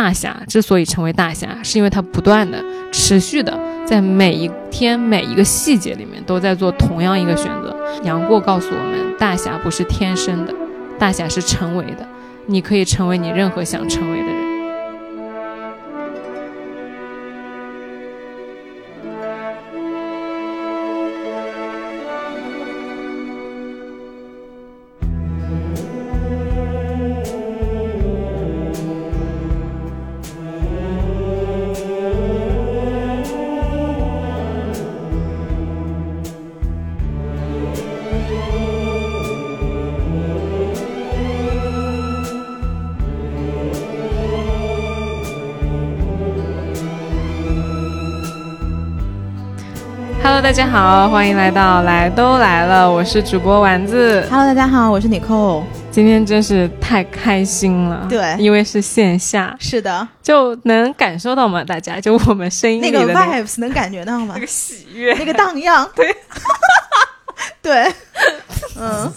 大侠之所以成为大侠，是因为他不断的、持续的在每一天每一个细节里面都在做同样一个选择。杨过告诉我们，大侠不是天生的，大侠是成为的。你可以成为你任何想成为的人。大家好，欢迎来到来都来了，我是主播丸子。Hello，大家好，我是 Nicole。今天真是太开心了，对，因为是线下，是的，就能感受到吗？大家就我们声音那个 vibes 能感觉到吗？那个喜悦，那个荡漾，对，对，嗯。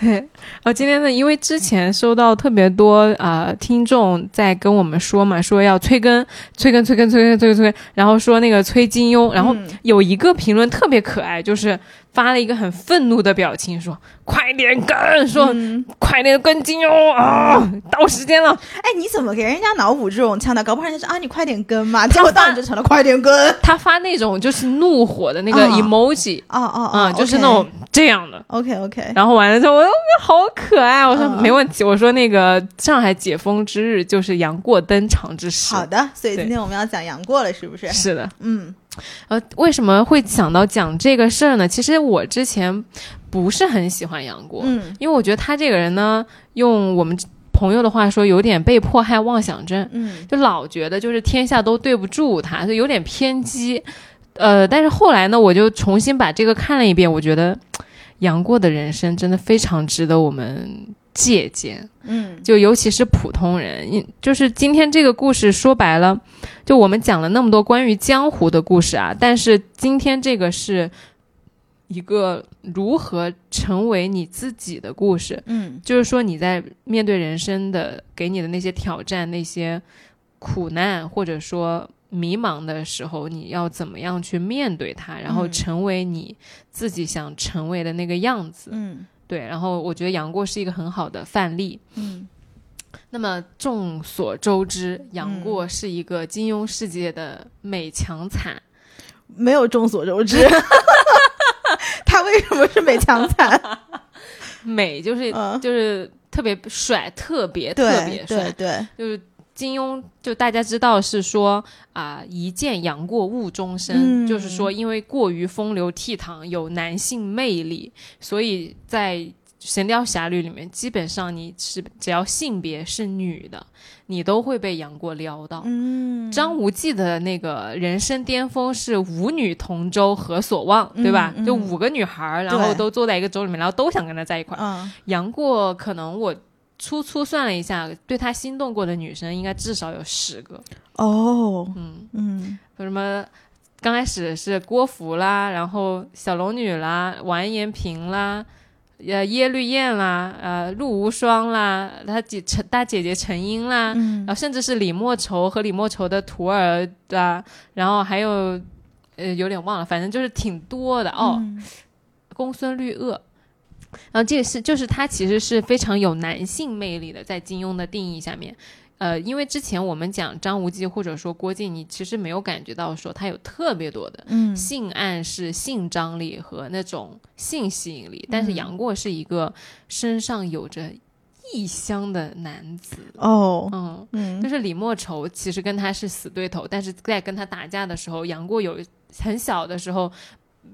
对，然后今天呢，因为之前收到特别多啊听众在跟我们说嘛，说要催更、催更、催更、催更、催更、催更，然后说那个催金庸，然后有一个评论特别可爱，就是。发了一个很愤怒的表情，说：“快点跟，说快点跟金庸啊，到时间了。”哎，你怎么给人家脑补这种腔调？搞不好人家说啊，你快点跟嘛，结果当然就成了快点跟。他发那种就是怒火的那个 emoji，哦哦哦，就是那种这样的。OK OK，然后完了之后，我说好可爱，我说没问题，我说那个上海解封之日就是杨过登场之时。好的，所以今天我们要讲杨过了，是不是？是的，嗯。呃，为什么会想到讲这个事儿呢？其实我之前不是很喜欢杨过，嗯，因为我觉得他这个人呢，用我们朋友的话说，有点被迫害妄想症，嗯，就老觉得就是天下都对不住他，就有点偏激。呃，但是后来呢，我就重新把这个看了一遍，我觉得 杨过的人生真的非常值得我们。借鉴，嗯，就尤其是普通人，就是今天这个故事说白了，就我们讲了那么多关于江湖的故事啊，但是今天这个是一个如何成为你自己的故事，嗯，就是说你在面对人生的给你的那些挑战、那些苦难或者说迷茫的时候，你要怎么样去面对它，然后成为你自己想成为的那个样子，嗯。对，然后我觉得杨过是一个很好的范例。嗯，那么众所周知，杨过是一个金庸世界的美强惨。没有众所周知，他为什么是美强惨？美就是就是特别帅，特别特别帅，对，就是。金庸就大家知道是说啊，一见杨过误终身，就是说因为过于风流倜傥，有男性魅力，所以在《神雕侠侣》里面，基本上你是只要性别是女的，你都会被杨过撩到。嗯，张无忌的那个人生巅峰是五女同舟何所望，对吧？就五个女孩，然后都坐在一个舟里面，然后都想跟他在一块儿。杨过可能我。粗粗算了一下，对他心动过的女生应该至少有十个哦。嗯嗯，什么？刚开始是郭芙啦，然后小龙女啦，完颜萍啦，呃，耶律燕啦，呃，陆无双啦，他姐陈大姐姐陈英啦，然后甚至是李莫愁和李莫愁的徒儿啊，然后还有呃，有点忘了，反正就是挺多的哦。公孙绿萼。然后这个是，就是他其实是非常有男性魅力的，在金庸的定义下面，呃，因为之前我们讲张无忌或者说郭靖，你其实没有感觉到说他有特别多的性暗示、性张力和那种性吸引力，但是杨过是一个身上有着异香的男子哦，嗯嗯，就是李莫愁其实跟他是死对头，但是在跟他打架的时候，杨过有很小的时候。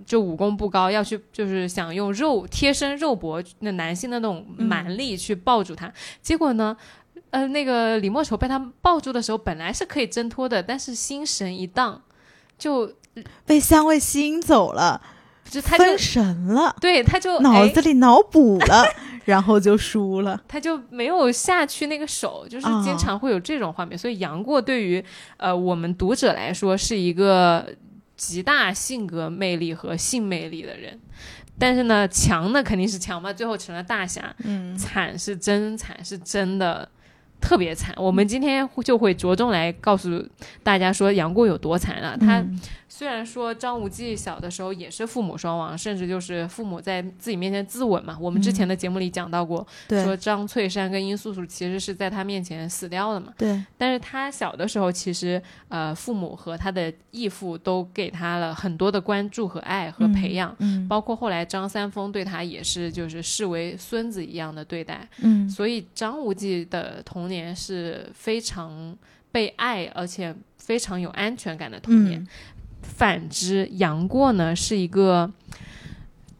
就武功不高，要去就是想用肉贴身肉搏那男性的那种蛮力去抱住他，结果呢，呃，那个李莫愁被他抱住的时候，本来是可以挣脱的，但是心神一荡，就被香味吸引走了，就他分神了，对，他就脑子里脑补了，然后就输了，他就没有下去那个手，就是经常会有这种画面，所以杨过对于呃我们读者来说是一个。极大性格魅力和性魅力的人，但是呢，强的肯定是强嘛，最后成了大侠。嗯，惨是真惨，是真的特别惨。我们今天就会着重来告诉大家说杨过有多惨啊，他。嗯虽然说张无忌小的时候也是父母双亡，甚至就是父母在自己面前自刎嘛。我们之前的节目里讲到过，说张翠山跟殷素素其实是在他面前死掉的嘛。对，但是他小的时候，其实呃父母和他的义父都给他了很多的关注和爱和培养，嗯包括后来张三丰对他也是就是视为孙子一样的对待。嗯所以张无忌的童年是非常被爱，而且非常有安全感的童年。嗯反之，杨过呢是一个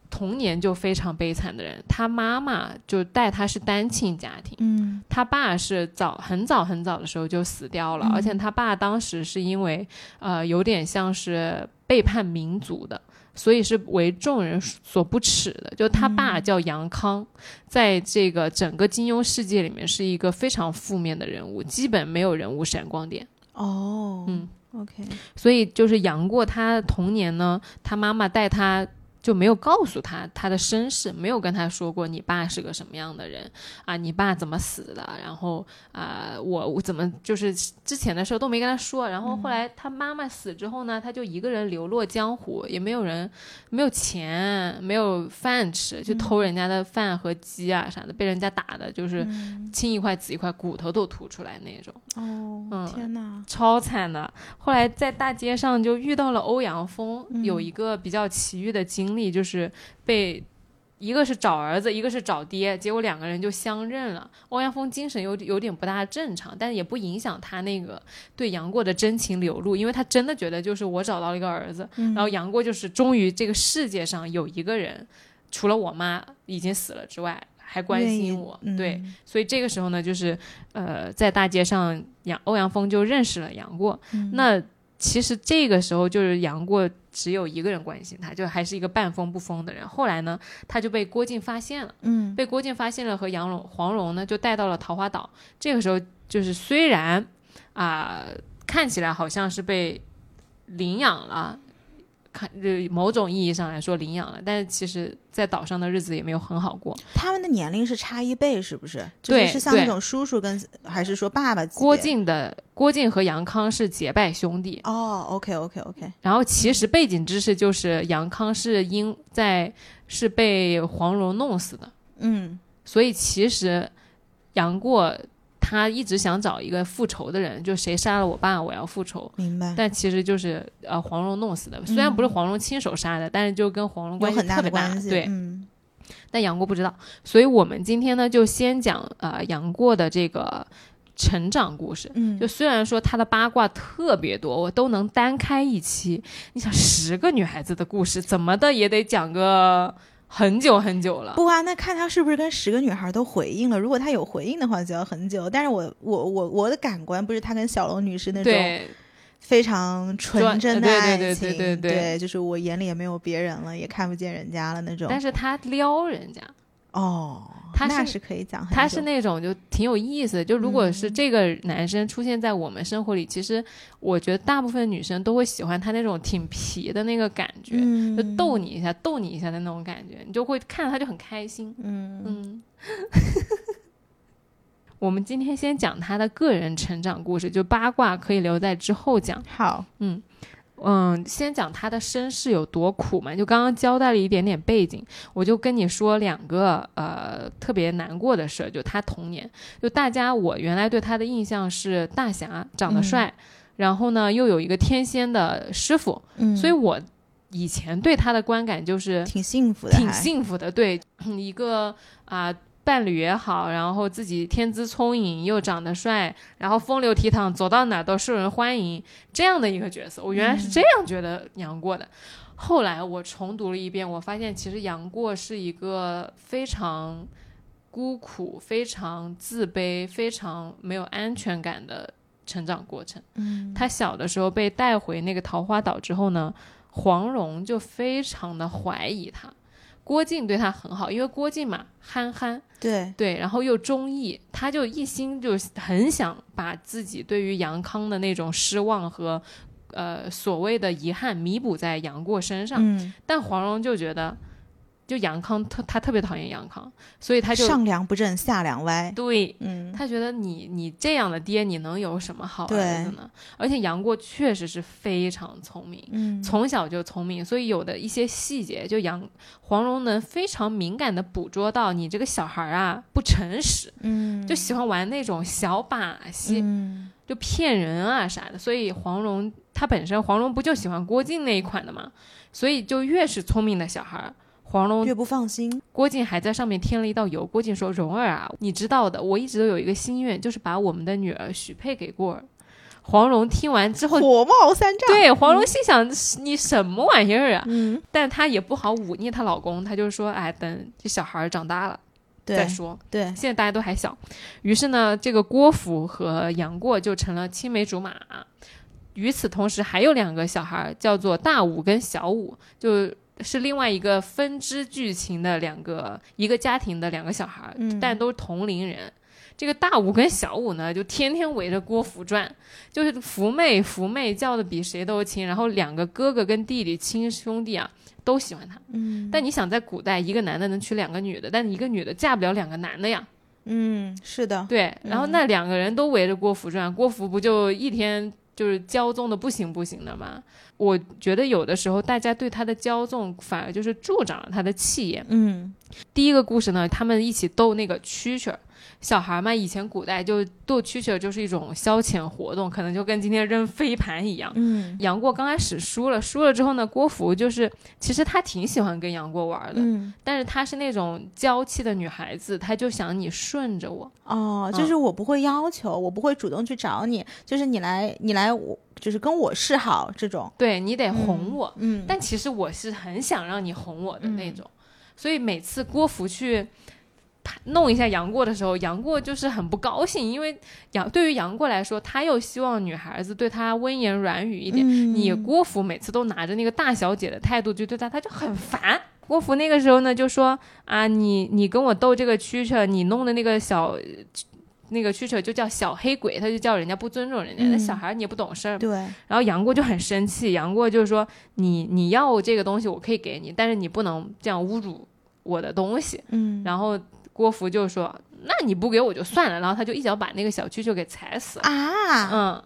童年就非常悲惨的人，他妈妈就带他是单亲家庭。嗯他爸是早很早很早的时候就死掉了，嗯而且他爸当时是因为呃有点像是背叛民族的，所以是为众人所不齿的。就他爸叫杨康，在这个整个金庸世界里面是一个非常负面的人物，基本没有人物闪光点。哦嗯，OK，所以就是杨过他童年呢，他妈妈带他。就没有告诉他他的身世，没有跟他说过你爸是个什么样的人啊，你爸怎么死的，然后啊、我我怎么就是之前的时候都没跟他说，然后后来他妈妈死之后呢，他就一个人流落江湖，也没有人没有钱，没有饭吃，就偷人家的饭和鸡啊啥的，被人家打的就是青一块紫一块，骨头都凸出来那种。哦，嗯天哪，超惨的。后来在大街上就遇到了欧阳锋，嗯。有一个比较奇遇的经历，就是被。一个是找儿子，一个是找爹，结果两个人就相认了。欧阳锋精神有有点不大正常，但是也不影响他那个对杨过的真情流露，因为他真的觉得就是我找到了一个儿子，嗯然后杨过就是终于这个世界上有一个人，除了我妈已经死了之外，还关心我，嗯对，所以这个时候呢，就是呃，在大街上，杨欧阳锋就认识了杨过。嗯那其实这个时候就是杨过只有一个人关心他，就还是一个半疯不疯的人。后来呢，他就被郭靖发现了，嗯被郭靖发现了和杨蓉、黄蓉呢就带到了桃花岛。这个时候就是虽然啊、看起来好像是被领养了。看，呃某种意义上来说领养了，但是其实，在岛上的日子也没有很好过。他们的年龄是差一倍，是不是？对就是是像那种叔叔跟还是说爸爸？郭靖的郭靖和杨康是结拜兄弟，哦，OK OK OK，然后其实背景知识就是杨康是因在是被黄蓉弄死的，嗯所以其实杨过他一直想找一个复仇的人，就谁杀了我爸，我要复仇。明白，但其实就是呃黄蓉弄死的，虽然不是黄蓉亲手杀的，但是就跟黄蓉关系特别大。对，嗯但杨过不知道，所以我们今天呢就先讲呃杨过的这个成长故事。嗯，就虽然说他的八卦特别多，我都能单开一期。你想，十个女孩子的故事，怎么的也得讲个很久很久了。不啊，那看他是不是跟十个女孩都回应了。如果他有回应的话，就要很久。但是我我我我的感官不是他跟小龙女士那种对，非常纯真的对对爱对情，对对对对就是我眼里也没有别人了，也看不见人家了那种。但是他撩人家，哦，他是那是可以讲很久，他是那种就挺有意思的。就如果是嗯这个男生出现在我们生活里，其实我觉得大部分女生都会喜欢他那种挺皮的那个感觉，嗯就逗你一下、逗你一下的那种感觉，你就会看着他就很开心。嗯嗯，我们今天先讲他的个人成长故事，就八卦可以留在之后讲。好，嗯，先讲他的身世有多苦嘛，就刚刚交代了一点点背景，我就跟你说两个呃特别难过的事儿，就他童年，就大家我原来对他的印象是大侠，长得嗯。帅，然后呢又有一个天仙的师傅，嗯，所以我以前对他的观感就是挺幸福的，挺幸福的，对，一个啊、伴侣也好，然后自己天资聪颖又长得帅，然后风流倜傥，走到哪都受人欢迎，这样的一个角色，我原来是这样觉得杨过的。后来我重读了一遍，我发现其实杨过是一个非常孤苦、非常自卑、非常没有安全感的成长过程。嗯，他小的时候被带回那个桃花岛之后呢，黄蓉就非常的怀疑他。郭靖对他很好，因为郭靖嘛憨憨，对，对，然后又忠义，他就一心就很想把自己对于杨康的那种失望和呃所谓的遗憾弥补在杨过身上。嗯。但黄蓉就觉得就杨康特他特别讨厌杨康，所以他就上梁不正下梁歪。对嗯，他觉得你你这样的爹，你能有什么好儿子呢？而且杨过确实是非常聪明，嗯从小就聪明，所以有的一些细节，就杨黄蓉能非常敏感的捕捉到你这个小孩儿啊不诚实，嗯，就喜欢玩那种小把戏，嗯就骗人啊啥的。所以黄蓉她本身黄蓉不就喜欢郭靖那一款的嘛，所以就越是聪明的小孩儿。黄蓉越不放心。郭靖还在上面添了一道油。郭靖说：“蓉儿啊，你知道的，我一直都有一个心愿，就是把我们的女儿许配给过儿。”黄蓉听完之后，火冒三丈。对黄蓉心想：“你什么玩意儿啊？”嗯，但她也不好忤逆她老公，她就说：“哎，等这小孩儿长大了再说。对，现在大家都还小。”于是呢，这个郭芙和杨过就成了青梅竹马。与此同时，还有两个小孩儿，叫做大武跟小武，就是另外一个分支剧情的两个一个家庭的两个小孩但都是同龄人。这个大五跟小五呢，就天天围着郭芙转，就是福妹福妹叫的比谁都亲，然后两个哥哥跟弟弟亲兄弟啊都喜欢他。嗯但你想，在古代，一个男的能娶两个女的，但一个女的嫁不了两个男的呀。嗯，是的，对，然后那两个人都围着郭芙转，郭芙不就一天就是骄纵的不行不行的吗？我觉得有的时候大家对他的骄纵反而就是助长了他的气焰。嗯第一个故事呢，他们一起斗那个蛐蛐儿。小孩嘛，以前古代就斗蛐蛐儿就是一种消遣活动，可能就跟今天扔飞盘一样。嗯杨过刚开始输了，输了之后呢，郭芙就是其实他挺喜欢跟杨过玩的，嗯，但是她是那种娇气的女孩子，她就想你顺着我。哦，嗯就是我不会要求，我不会主动去找你，就是你来，你来，我就是跟我示好这种。对你得哄我，嗯，但其实我是很想让你哄我的那种，所以每次郭芙去弄一下杨过的时候，杨过就是很不高兴，因为杨对于杨过来说，他又希望女孩子对他温言软语一点，嗯你郭芙每次都拿着那个大小姐的态度去对他，他就很烦。郭芙那个时候呢，就说啊，你你跟我斗这个蛐蛐，你弄的那个小那个蛐蛐就叫小黑鬼，他就叫人家不尊重人家，那、嗯小孩你也不懂事儿。对，然后杨过就很生气，杨过就说你你要这个东西我可以给你，但是你不能这样侮辱我的东西。嗯，然后郭芙就说那你不给我就算了，然后他就一脚把那个小蛐蛐给踩死了。啊，嗯，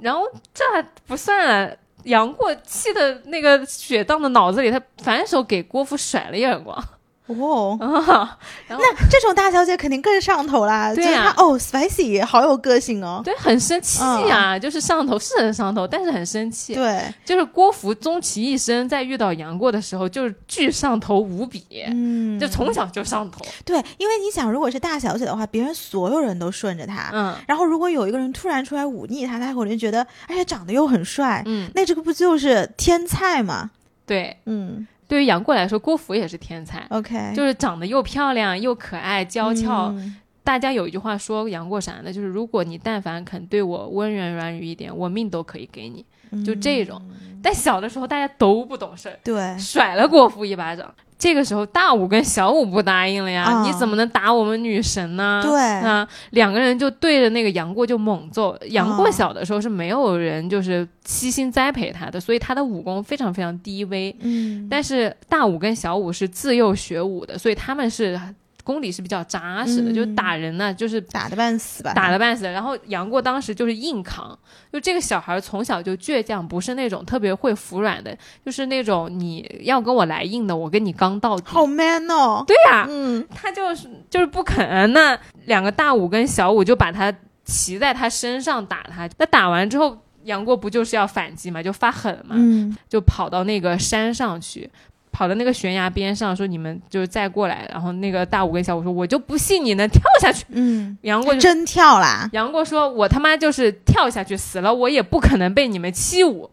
然后这还不算了。杨过气的那个血荡的脑子里，他反手给郭芙甩了一耳光，哦，啊，然后那这种大小姐肯定更上头啦。对呀她哦，spicy，好有个性哦。对很生气啊，就是上头是很上头，但是很生气。对，就是郭芙终其一生，在遇到杨过的时候，就是巨上头无比，嗯，就从小就上头。对，因为你想，如果是大小姐的话，别人所有人都顺着她，嗯然后如果有一个人突然出来忤逆她，她可能觉得，而且长得又很帅，嗯，那这个不就是天菜吗？对，嗯对于杨过来说，郭芙也是天才，，OK，就是长得又漂亮又可爱、娇俏。嗯大家有一句话说杨过啥呢？就是如果你但凡肯对我温言软语一点，我命都可以给你。就这种。但小的时候大家都不懂事儿，对，甩了郭芙一巴掌。这个时候大武跟小武不答应了呀，啊你怎么能打我们女神呢？对啊，两个人就对着那个杨过就猛揍。杨过啊小的时候是没有人就是悉心栽培他的，所以他的武功非常非常低微。嗯，但是大武跟小武是自幼学武的，所以他们是功底是比较扎实的，嗯就是打人呢就是打的半死吧，打的半死。然后杨过当时就是硬扛，就这个小孩从小就倔强，不是那种特别会服软的，就是那种你要跟我来硬的，我跟你刚到底。好 man 哦。对呀、嗯他就是就是不肯。那两个大武跟小武就把他骑在他身上打他，那打完之后。杨过不就是要反击嘛，就发狠嘛，嗯就跑到那个山上去，跑到那个悬崖边上，说你们就是再过来。然后那个大武跟小武说，我就不信你能跳下去。嗯，杨过就真跳啦！杨过说：“我他妈就是跳下去死了，我也不可能被你们欺侮。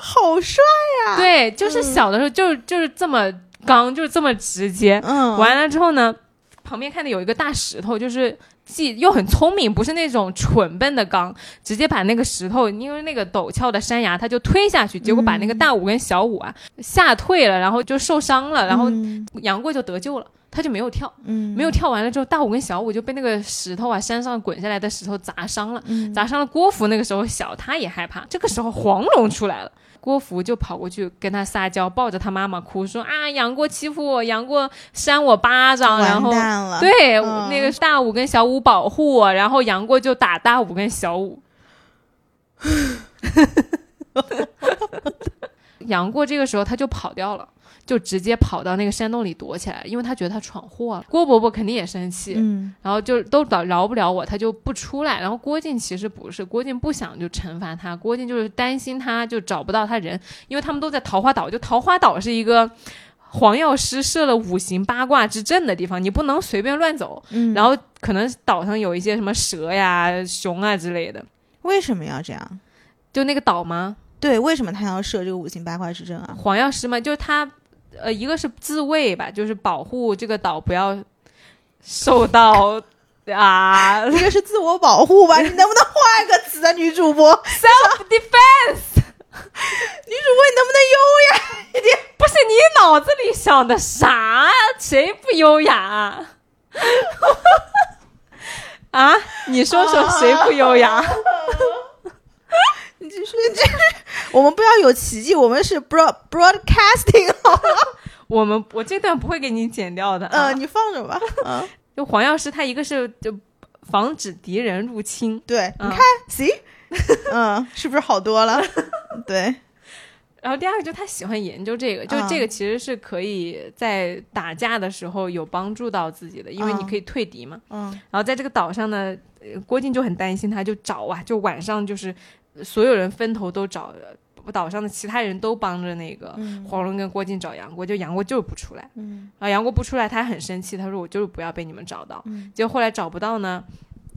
好帅啊！对，就是小的时候就是就是这么刚，就是这么直接。嗯，完了之后呢，旁边看的有一个大石头，就是既又很聪明，不是那种蠢笨的刚，直接把那个石头，因为那个陡峭的山崖，他就推下去，结果把那个大武跟小武啊吓退了，然后就受伤了，然后嗯杨过就得救了。”他就没有跳，嗯没有跳完了之后，大武跟小武就被那个石头啊，山上滚下来的石头砸伤了。嗯砸伤了郭芙。那个时候小，他也害怕。这个时候黄蓉出来了，郭芙就跑过去跟他撒娇，抱着他妈妈哭，说啊，杨过欺负我，杨过扇我巴掌，然后。对、嗯那个大武跟小武保护我，然后杨过就打大武跟小武。杨过这个时候他就跑掉了，就直接跑到那个山洞里躲起来，因为他觉得他闯祸了。郭伯伯肯定也生气，嗯然后就都饶饶不了我，他就不出来。然后郭靖其实不是，郭靖不想就惩罚他，郭靖就是担心他就找不到他人，因为他们都在桃花岛，就桃花岛是一个。黄药师设了五行八卦之阵的地方，你不能随便乱走。嗯，然后可能岛上有一些什么蛇呀、熊啊之类的，为什么要这样？就那个岛吗？对，为什么他要设这个五行八卦之阵啊？黄药师嘛，就是他，呃，一个是自卫吧，就是保护这个岛不要受到啊一个是自我保护吧，你能不能换个词啊，女主播？self defense。女主播，你能不能优雅一点？不是你脑子里想的啥呀？谁不优雅啊？啊，你说说谁不优雅？我们不要有奇迹，我们是 broad broadcasting 好 了？我们我这段不会给你剪掉的、嗯。呃，你放着吧。嗯，就黄药师他一个是就防止敌人入侵，对，你嗯看，see，嗯，是不是好多了？对，然后第二个就他喜欢研究这个，就嗯这个其实是可以在打架的时候有帮助到自己的，因为你嗯可以退敌嘛。嗯然后在这个岛上呢，呃郭靖就很担心他，就找啊，就晚上就是呃所有人分头都找，呃岛上的其他人都帮着那个嗯黄蓉跟郭靖找杨过，就杨过就是不出来。嗯然后杨过不出来，他很生气，他说我就是不要被你们找到。嗯结果后来找不到呢，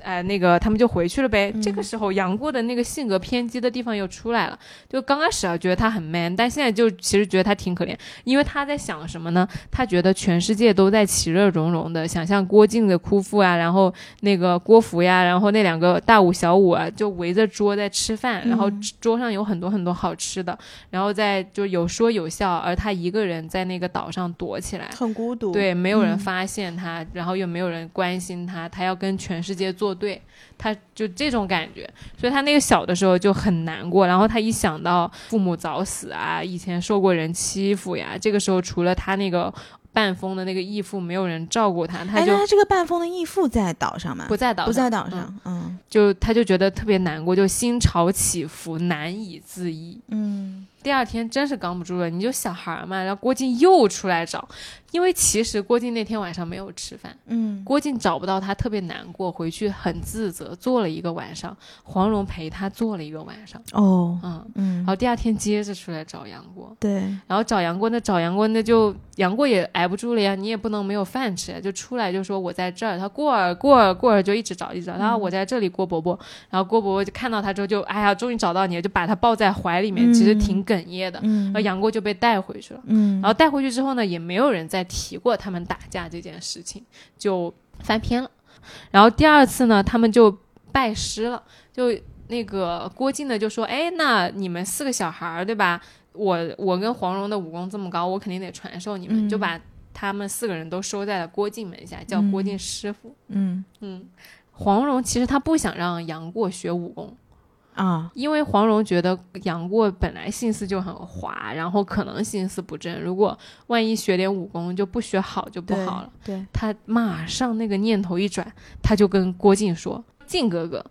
呃，那个他们就回去了呗。嗯这个时候杨过的那个性格偏激的地方又出来了，就刚开始啊觉得他很 man，但现在就其实觉得他挺可怜，因为他在想什么呢？他觉得全世界都在其乐融融的，想象郭靖的哭父啊，然后那个郭芙呀，然后那两个大武小武啊，就围着桌在吃饭，然后嗯桌上有很多很多好吃的，然后在就有说有笑，而他一个人在那个岛上躲起来。很孤独。对，没有人嗯发现他，然后又没有人关心他，他要跟全世界作对，他就这种感觉，所以他那个小的时候就很难过。然后他一想到父母早死啊，以前受过人欺负呀，这个时候除了他那个半疯的那个义父，没有人照顾他，他哎，就那他这个半疯的义父在岛上吗？不在岛不在岛上。嗯就他就觉得特别难过，就心潮起伏，难以自抑。嗯第二天真是扛不住了，你就小孩嘛，然后郭靖又出来找，因为其实郭靖那天晚上没有吃饭。嗯郭靖找不到他，特别难过，回去很自责，坐了一个晚上。黄蓉陪他坐了一个晚上，哦嗯，嗯然，后第二天接着出来找杨过，对，然后找杨过，那找杨过那就杨过也挨不住了呀，你也不能没有饭吃呀，就出来就说我在这儿，他过儿过儿过儿就一直找一直找，然后我在这里，郭伯伯，然后郭伯伯就看到他之后就哎呀，终于找到你了，就把他抱在怀里面，其实挺哽咽的，嗯然后杨过就被带回去了。嗯，然后带回去之后呢，也没有人再提过他们打架这件事情，就翻篇了。然后第二次呢，他们就拜师了，就那个郭靖呢就说：“哎，那你们四个小孩儿对吧？我我跟黄蓉的武功这么高，我肯定得传授你们，嗯就把他们四个人都收在了郭靖门下，叫郭靖师傅。嗯嗯，黄蓉其实她不想让杨过学武功，啊，因为黄蓉觉得杨过本来心思就很滑，然后可能心思不正，如果万一学点武功就不学好就不好了。对，他马上那个念头一转，他就跟郭靖说：“靖哥哥，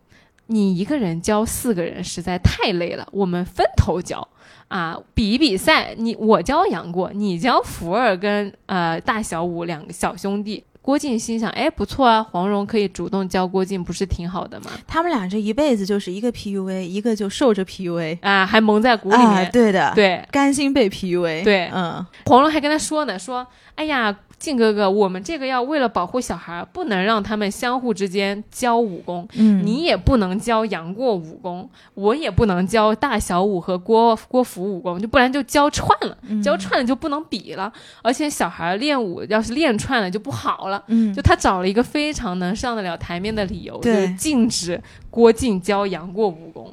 你一个人教四个人实在太累了，我们分头教啊，比一比赛，你我教杨过，你教福儿跟呃大小五两个小兄弟。”郭靖心想：“哎，不错啊，黄蓉可以主动教郭靖，不是挺好的吗？他们俩这一辈子就是一个 PUA，一个就受着 PUA 啊，还蒙在鼓里面。啊，对的，，对，甘心被 PUA，对。嗯。黄蓉还跟他说呢，说：“哎呀，靖哥哥，我们这个要为了保护小孩，不能让他们相互之间教武功，嗯，你也不能教杨过武功，我也不能教大小武和郭郭芙武功，就不然就教串了，嗯教串了就不能比了。而且小孩练武要是练串了就不好了。”嗯就他找了一个非常能上得了台面的理由，就是禁止郭靖教杨过武功。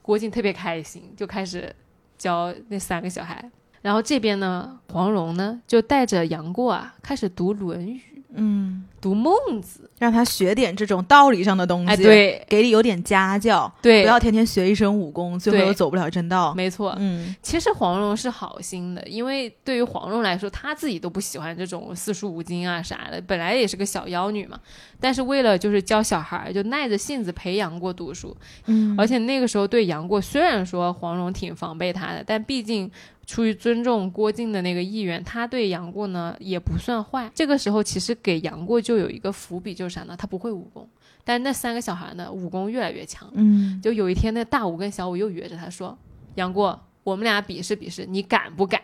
郭靖特别开心，就开始教那三个小孩。然后这边呢，黄蓉呢就带着杨过啊开始读《论语》。嗯，读孟子，让他学点这种道理上的东西，哎，，对给你有点家教，对，不要天天学一身武功，最后对又走不了正道。没错。嗯其实黄蓉是好心的，因为对于黄蓉来说，她自己都不喜欢这种四书五经啊啥的，本来也是个小妖女嘛。但是为了就是教小孩儿，就耐着性子陪杨过读书。嗯而且那个时候对杨过，虽然说黄蓉挺防备他的，但毕竟出于尊重郭靖的那个意愿，他对杨过呢也不算坏。这个时候其实给杨过就有一个伏笔，就是啥呢？他不会武功，但那三个小孩呢，武功越来越强。嗯就有一天，那大武跟小武又约着他说：“杨过，我们俩比试比试，你敢不敢？”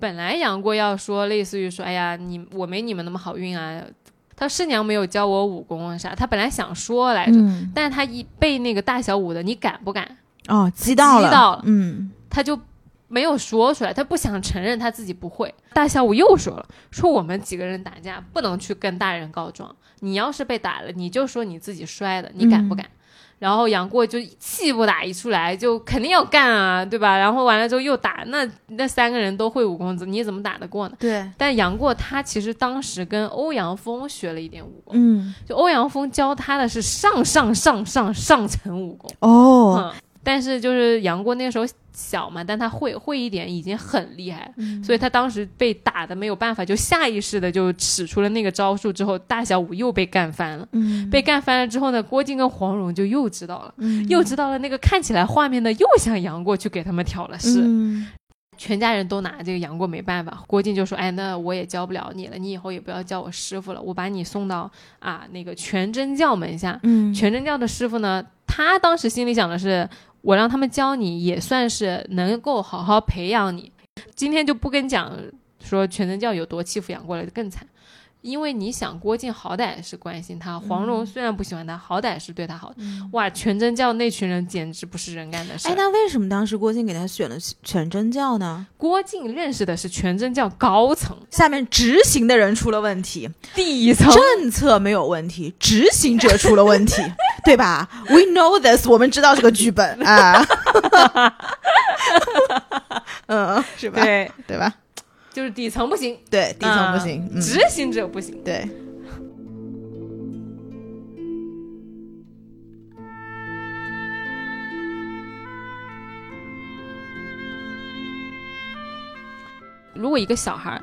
本来杨过要说类似于说：“哎呀，你我没你们那么好运啊。”他师娘没有教我武功啊啥，他本来想说来着，嗯但是他一被那个大小武的“你敢不敢哦，激到了，激到了嗯”，他就没有说出来，他不想承认他自己不会。大下午又说了：“说我们几个人打架不能去跟大人告状，你要是被打了，你就说你自己摔的，你敢不敢？”然后杨过就气不打一处来，就肯定要干啊，对吧？然后完了之后又打，那那三个人都会武功，你怎么打得过呢？对，但杨过他其实当时跟欧阳锋学了一点武功，嗯就欧阳锋教他的是上上上上上层武功，哦，嗯，但是就是杨过那个时候小嘛，但他会会一点已经很厉害，所以他当时被打的没有办法，就下意识的就使出了那个招数，之后大小五又被干翻了。嗯被干翻了之后呢，郭靖跟黄蓉就又知道了，嗯又知道了那个看起来画面呢，又像杨过去给他们挑了事，嗯全家人都拿这个杨过没办法。郭靖就说：“哎，那我也教不了你了，你以后也不要叫我师傅了，我把你送到啊那个全真教门下。嗯全真教的师傅呢，他当时心里想的是，我让他们教你，也算是能够好好培养你。今天就不跟讲说全真教有多欺负养过了，更惨。因为你想，郭靖好歹是关心他，黄蓉虽然不喜欢他，好歹是对他好的。哇，全真教那群人简直不是人干的事儿。哎，那为什么当时郭靖给他选了全真教呢？郭靖认识的是全真教高层，下面执行的人出了问题，底层政策没有问题，执行者出了问题，对吧？We know this，我们知道这个剧本啊，嗯，是吧？对，对吧？就是底层不行，对，底层不啊行，嗯，执行者不行。对，如果一个小孩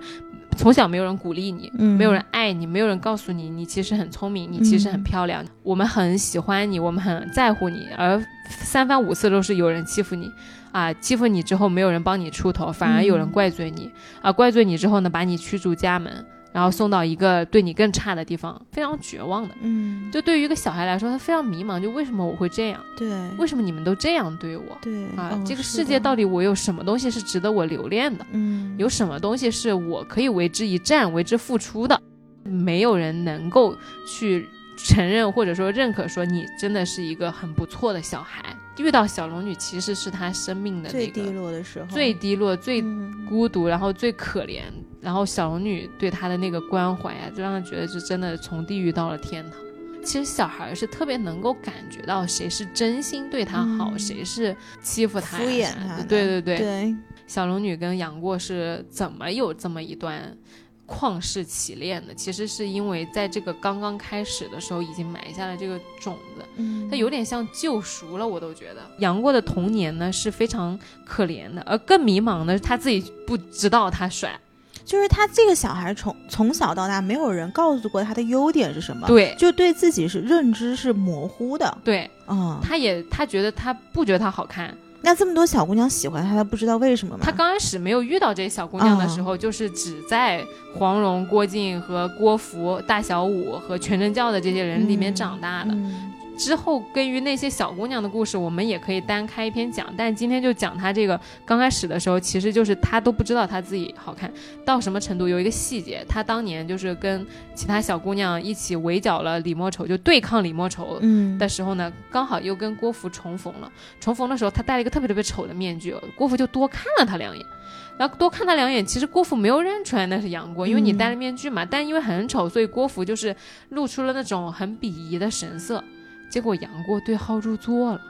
从小没有人鼓励你，嗯没有人爱你，没有人告诉你你其实很聪明，你其实很漂亮，我们很喜欢你，我们很在乎你，而三番五次都是有人欺负你。啊，欺负你之后没有人帮你出头，反而有人嗯怪罪你、啊！怪罪你之后呢，把你驱逐家门，然后送到一个对你更差的地方，非常绝望的。嗯，就对于一个小孩来说，他非常迷茫，就为什么我会这样？对，为什么你们都这样对我？对啊，哦这个世界到底我有什么东西是值得我留恋的？嗯有什么东西是我可以为之一战、为之付出的？没有人能够去承认或者说认可，说你真的是一个很不错的小孩。遇到小龙女，其实是他生命的最低落的时候，最低落、最嗯。孤独，然后最可怜。然后小龙女对他的那个关怀啊，就让他觉得是真的从地狱到了天堂。其实小孩是特别能够感觉到谁是真心对他好，嗯。谁是欺负他敷衍他，对对对，对，小龙女跟杨过是怎么有这么一段旷世奇恋的？其实是因为在这个刚刚开始的时候，已经埋下了这个种子，嗯它有点像救赎了。我都觉得杨过的童年呢是非常可怜的，而更迷茫的是他自己不知道他帅。就是他这个小孩从从小到大，没有人告诉过他的优点是什么，，对就对自己是认知是模糊的，对，嗯，他也他觉得他不觉得他好看。那这么多小姑娘喜欢他，他不知道为什么吗？他刚开始没有遇到这些小姑娘的时候，就是只在黄蓉、郭靖和郭芙、大小五和全真教的这些人里面长大的。嗯之后关于那些小姑娘的故事，我们也可以单开一篇讲。但今天就讲她这个刚开始的时候，其实就是她都不知道她自己好看到什么程度。有一个细节，她当年就是跟其他小姑娘一起围剿了李莫愁，就对抗李莫愁嗯的时候呢，刚好又跟郭芙重逢了。重逢的时候，她戴了一个特别特别丑的面具，郭芙就多看了她两眼。然后多看他两眼，其实郭芙没有认出来那是杨过，因为你戴了面具嘛。但因为很丑，所以郭芙就是露出了那种很鄙夷的神色。结果杨过对号入座了，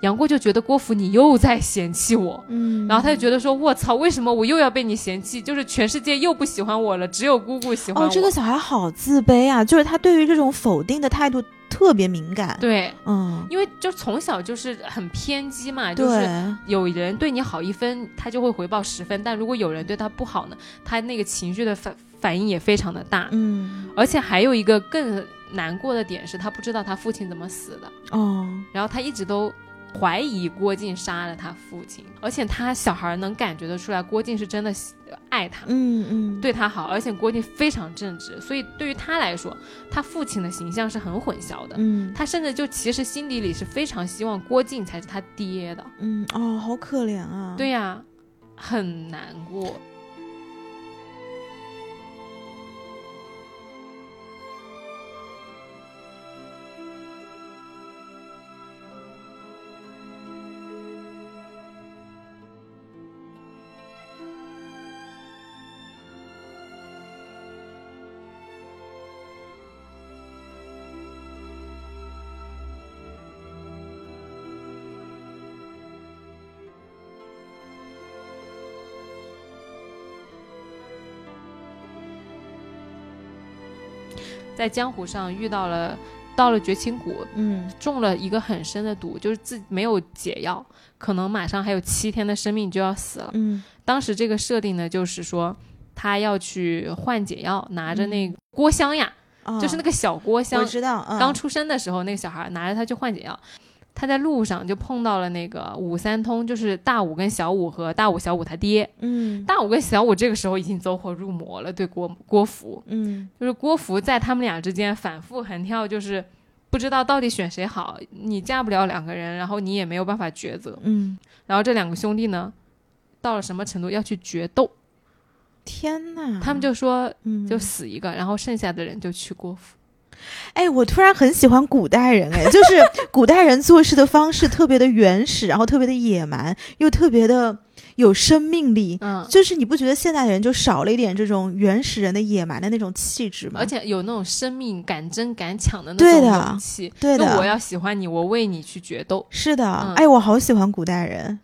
杨过就觉得郭芙你又在嫌弃我，嗯，然后他就觉得说，我操，为什么我又要被你嫌弃？就是全世界又不喜欢我了，只有姑姑喜欢我。哦，这个小孩好自卑啊，就是他对于这种否定的态度特别敏感。，对，嗯，因为就从小就是很偏激嘛，就是，有人对你好一分，他就会回报十分；但如果有人对他不好呢，他那个情绪的反反应也非常的大。嗯，而且还有一个更难过的点是，他不知道他父亲怎么死的，哦，然后他一直都怀疑郭靖杀了他父亲，而且他小孩能感觉得出来，郭靖是真的喜爱他。嗯嗯，对他好，而且郭靖非常正直，所以对于他来说，他父亲的形象是很混淆的。嗯他甚至就其实心底里是非常希望郭靖才是他爹的。嗯，哦，好可怜啊。，对呀、很难过。在江湖上遇到了，到了绝情谷，嗯中了一个很深的毒，就是自己没有解药，可能马上还有七天的生命就要死了。嗯当时这个设定呢，就是说他要去换解药，拿着那个郭襄呀，哦就是那个小郭我襄，知道，嗯刚出生的时候，那个小孩拿着它去换解药。他在路上就碰到了那个武三通，就是大武跟小武和大武、小武他爹。嗯大武跟小武这个时候已经走火入魔了，对郭郭芙，嗯就是郭芙在他们俩之间反复横跳，就是不知道到底选谁好。你嫁不了两个人，然后你也没有办法抉择。嗯，然后这两个兄弟呢，到了什么程度要去决斗，天哪，他们就说嗯就死一个，然后剩下的人就去郭芙。哎，我突然很喜欢古代人，哎，就是 古代人做事的方式特别的原始，然后特别的野蛮，又特别的有生命力。嗯，就是你不觉得现代人就少了一点这种原始人的野蛮的那种气质吗？而且有那种生命敢争敢抢的那对种的勇气。对的，就我要喜欢你，我为你去决斗。是的，嗯哎，我好喜欢古代人。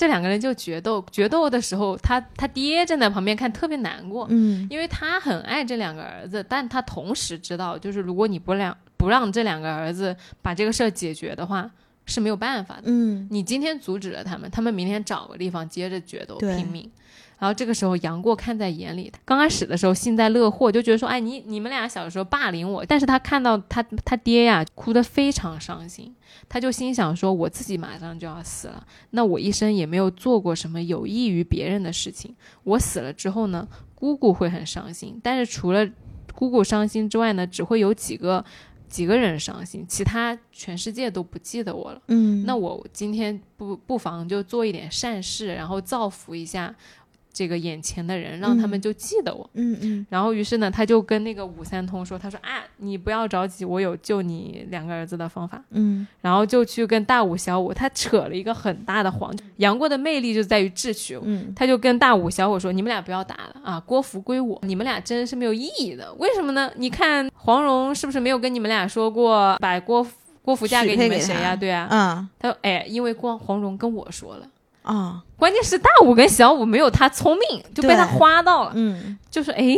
这两个人就决斗，决斗的时候，他他爹站在旁边看，特别难过，嗯因为他很爱这两个儿子，但他同时知道，就是如果你不让不让这两个儿子把这个事儿解决的话，是没有办法的。嗯你今天阻止了他们，他们明天找个地方接着决斗拼命。然后这个时候，杨过看在眼里，刚开始的时候幸灾乐祸，就觉得说，哎，你你们俩小时候霸凌我，但是他看到他他爹呀哭得非常伤心，他就心想说，我自己马上就要死了，那我一生也没有做过什么有益于别人的事情，我死了之后呢，姑姑会很伤心，但是除了姑姑伤心之外呢，只会有几个几个人伤心，其他全世界都不记得我了。嗯，那我今天不不妨就做一点善事，然后造福一下这个眼前的人，让他们嗯就记得我。嗯嗯然后于是呢，他就跟那个武三通说：“他说啊，你不要着急，我有救你两个儿子的方法。嗯”然后就去跟大武、小武，他扯了一个很大的谎。杨过的魅力就在于智取。嗯他就跟大武、小武说：“你们俩不要打了啊，郭芙归我，你们俩争是没有意义的。为什么呢？你看黄蓉是不是没有跟你们俩说过把郭郭芙嫁给你们谁呀、对啊，嗯他说：“哎，因为光黄蓉跟我说了，啊关键是大武跟小武没有他聪明，就被他花到了。嗯就是哎，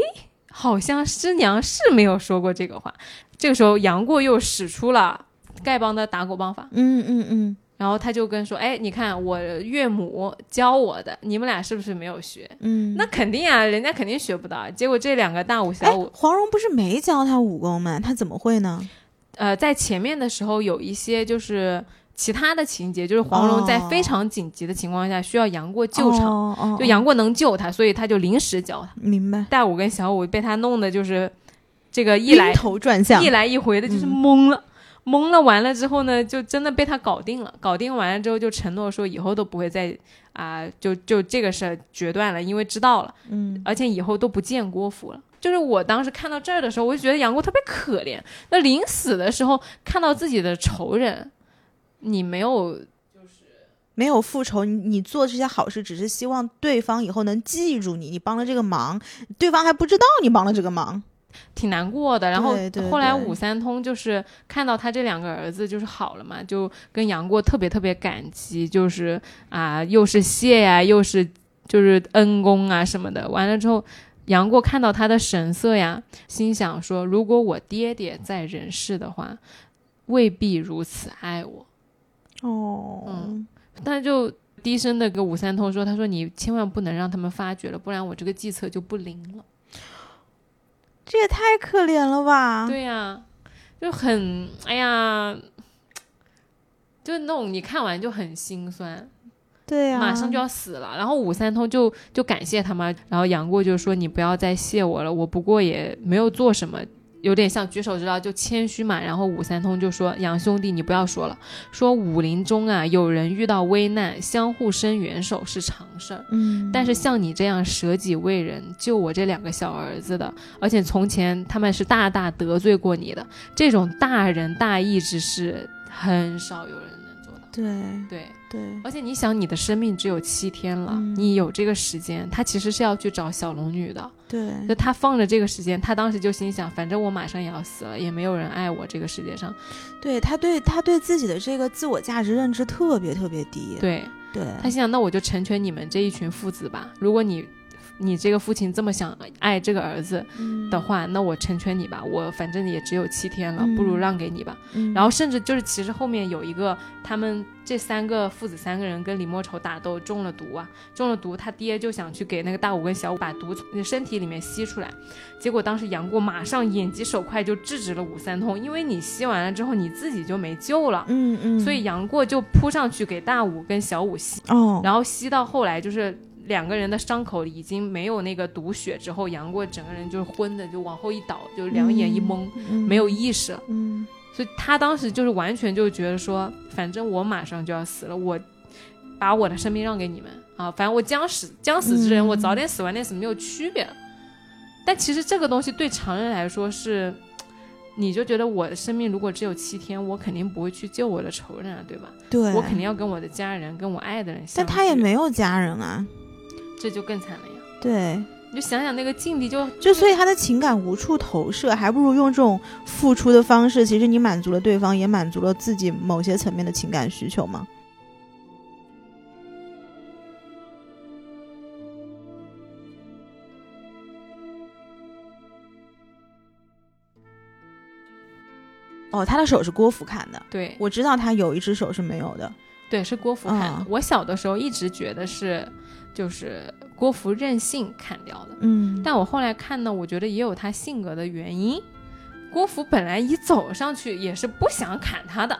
好像师娘是没有说过这个话。这个时候，杨过又使出了丐帮的打狗棒法，嗯嗯嗯然后他就跟说：哎，你看我岳母教我的，你们俩是不是没有学？嗯，那肯定啊，人家肯定学不到。结果这两个大武、哎小武，，黄蓉不是没教他武功吗？他怎么会呢？呃，在前面的时候有一些就是。其他的情节就是黄蓉在哦非常紧急的情况下需要杨过救场，哦哦哦就杨过能救他，所以他就临时教他。明白，大武跟小武被他弄的就是这个一来头转向一，来一回的，就是嗯懵了。懵了完了之后呢，就真的被他搞定了。搞定完了之后，就承诺说以后都不会再啊、就就这个事儿决断了，因为知道了，嗯而且以后都不见郭芙了。就是我当时看到这儿的时候，我就觉得杨过特别可怜。那临死的时候，看到自己的仇人，你没有就是没有复仇，你你做这些好事，只是希望对方以后能记住你，你帮了这个忙，对方还不知道你帮了这个忙。挺难过的。然后后来对武三通就是看到他这两个儿子就是好了嘛，就跟杨过特别特别感激，就是啊，又是谢呀，又是就是恩公啊什么的。完了之后，杨过看到他的神色呀，心想说：如果我爹爹在人世的话，未必如此爱我。哦，嗯但就低声的跟武三通说：“他说你千万不能让他们发觉了，不然我这个计策就不灵了。这也太可怜了吧？对呀、就很哎呀，就那种你看完就很心酸，对呀、马上就要死了。然后武三通就就感谢他嘛，然后杨过就说：“你不要再谢我了，我不过也没有做什么。”有点像举手之劳，就谦虚嘛。然后武三通就说：“杨兄弟，你不要说了，说武林中啊，有人遇到危难，相互伸援手是常事儿。嗯，但是像你这样舍己为人，救我这两个小儿子的，而且从前他们是大大得罪过你的，这种大仁大义之事，很少有人能做到。对对，对，而且你想，你的生命只有七天了，嗯你有这个时间，他其实是要去找小龙女的。对就他放着这个时间，他当时就心想，反正我马上也要死了，也没有人爱我，这个世界上。对，他对他对自己的这个自我价值认知特别特别低。对对，他心想，那我就成全你们这一群父子吧。如果你你这个父亲这么想爱这个儿子，嗯。的话，那我成全你吧，我反正也只有七天了，嗯。不如让给你吧。嗯。然后甚至就是，其实后面有一个，他们这三个父子三个人跟李莫愁打斗中了毒啊，中了毒，他爹就想去给那个大武跟小武把毒从身体里面吸出来，结果当时杨过马上眼疾手快就制止了武三通，因为你吸完了之后你自己就没救了，嗯嗯，所以杨过就扑上去给大武跟小武吸，哦，然后吸到后来就是。两个人的伤口已经没有那个毒血之后，杨过整个人就是昏的，就往后一倒，就两眼一蒙，嗯没有意识。嗯所以他当时就是完全就觉得说，反正我马上就要死了，我把我的生命让给你们啊，反正我将死将死之人，嗯我早点死晚点死没有区别。但其实这个东西对常人来说是，你就觉得我的生命如果只有七天，我肯定不会去救我的仇人啊，对吧？对，我肯定要跟我的家人、跟我爱的人。但他也，没有家人啊。这就更惨了呀！对，你就想想那个境地就，就所以他的情感无处投射，还不如用这种付出的方式，其实你满足了对方，也满足了自己某些层面的情感需求嘛。哦，他的手是郭芙砍的，对我知道他有一只手是没有的。对，是郭芙砍的。嗯我小的时候一直觉得是，就是郭芙任性砍掉的。嗯，但我后来看呢，我觉得也有他性格的原因。郭芙本来一走上去也是不想砍他的，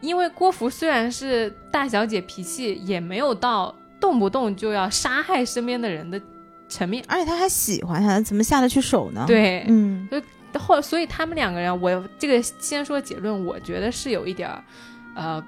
因为郭芙虽然是大小姐脾气，也没有到动不动就要杀害身边的人的层面。而且他还喜欢他，怎么下得去手呢？，对，嗯后所以他们两个人，我这个先说结论，我觉得是有一点儿，呃，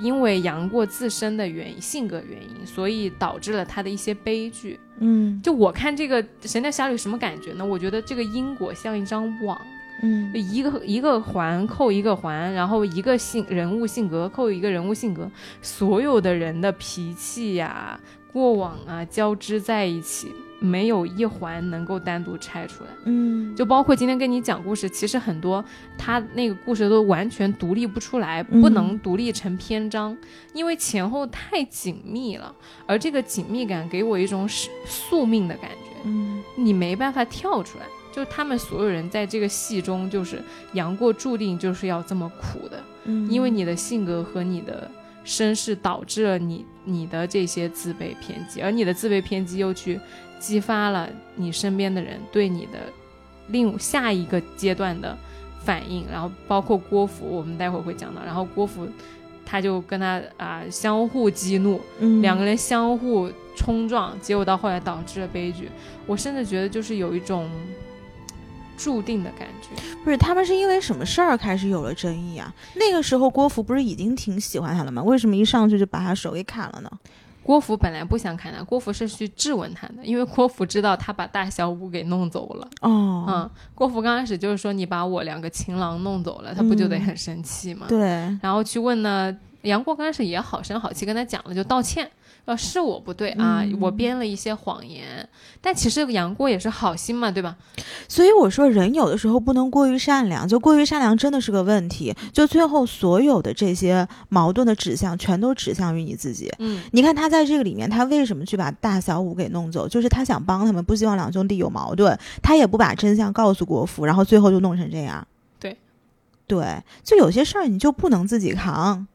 因为杨过自身的原因、性格原因，所以导致了他的一些悲剧。嗯就我看这个《神雕侠侣》什么感觉呢？我觉得这个因果像一张网，嗯一个一个环扣一个环，然后一个性人物性格扣一个人物性格，所有的人的脾气呀、过往啊交织在一起，没有一环能够单独拆出来。嗯，就包括今天跟你讲故事，其实很多他那个故事都完全独立不出来，嗯不能独立成篇章，因为前后太紧密了，而这个紧密感给我一种是宿命的感觉，嗯你没办法跳出来。就他们所有人在这个戏中，就是杨过注定就是要这么苦的，嗯，因为你的性格和你的身世导致了你你的这些自卑偏激，而你的自卑偏激又去激发了你身边的人对你的另下一个阶段的反应，然后包括郭芙，我们待会儿会讲到，然后郭芙他就跟他啊、相互激怒，嗯两个人相互冲撞，结果到后来导致了悲剧。我甚至觉得就是有一种注定的感觉。不是他们是因为什么事儿开始有了争议啊？那个时候郭芙不是已经挺喜欢他了吗？为什么一上去就把他手给砍了呢？郭芙本来不想砍他，郭芙是去质问他的，因为郭芙知道他把大小五给弄走了。哦，嗯，郭芙刚开始就是说你把我两个情郎弄走了，他不就得嗯很生气吗？对，然后去问呢，杨过刚开始也好声好气跟他讲了，就道歉，说是我不对啊，嗯我编了一些谎言。但其实杨过也是好心嘛，对吧？所以我说，人有的时候不能过于善良，就过于善良真的是个问题。就最后所有的这些矛盾的指向，全都指向于你自己。嗯，你看他在这个里面，他为什么去把大小五给弄走？就是他想帮他们，不希望两兄弟有矛盾，他也不把真相告诉国父，然后最后就弄成这样。对，对，就有些事儿你就不能自己扛。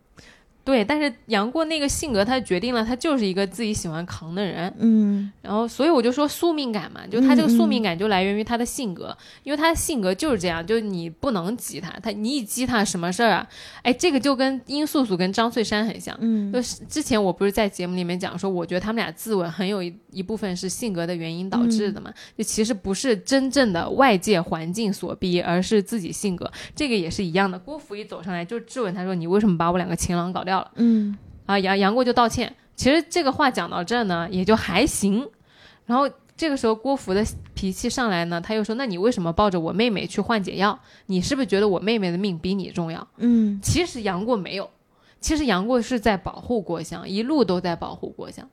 对。但是杨过那个性格，他决定了他就是一个自己喜欢扛的人。嗯然后，所以我就说宿命感嘛，就他这个宿命感就来源于他的性格，因为他的性格就是这样，就你不能激他，他你一激他什么事儿啊？哎，这个就跟殷素素跟张翠山很像。嗯就是之前我不是在节目里面讲说，我觉得他们俩自刎很有一一部分是性格的原因导致的嘛，就其实不是真正的外界环境所逼，而是自己性格。这个也是一样的。郭芙一走上来就质问他说：“你为什么把我两个情郎搞掉了嗯？”啊，杨杨过就道歉。其实这个话讲到这呢，也就还行。然后这个时候郭芙的脾气上来呢，他又说：“那你为什么抱着我妹妹去换解药？你是不是觉得我妹妹的命比你重要？”嗯其实杨过没有，其实杨过是在保护郭襄，一路都在保护郭襄。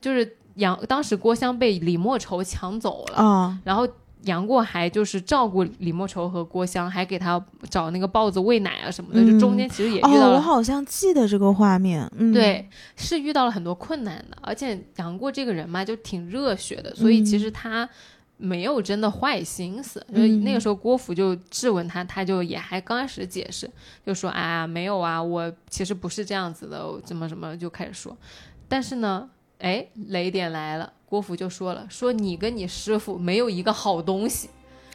就是杨当时郭襄被李莫愁抢走了，啊然后杨过还就是照顾李莫愁和郭襄，还给他找那个豹子喂奶啊什么的，嗯就中间其实也遇到哦，我。好像记得这个画面。嗯，对，是遇到了很多困难的，而且杨过这个人嘛，就挺热血的，所以其实他没有真的坏心思。所以那个时候郭芙就质问他，他就也还刚开始解释，就说啊没有啊，我其实不是这样子的，怎么怎么就开始说。但是呢，哎，雷点来了，郭芙就说了，说你跟你师傅没有一个好东西，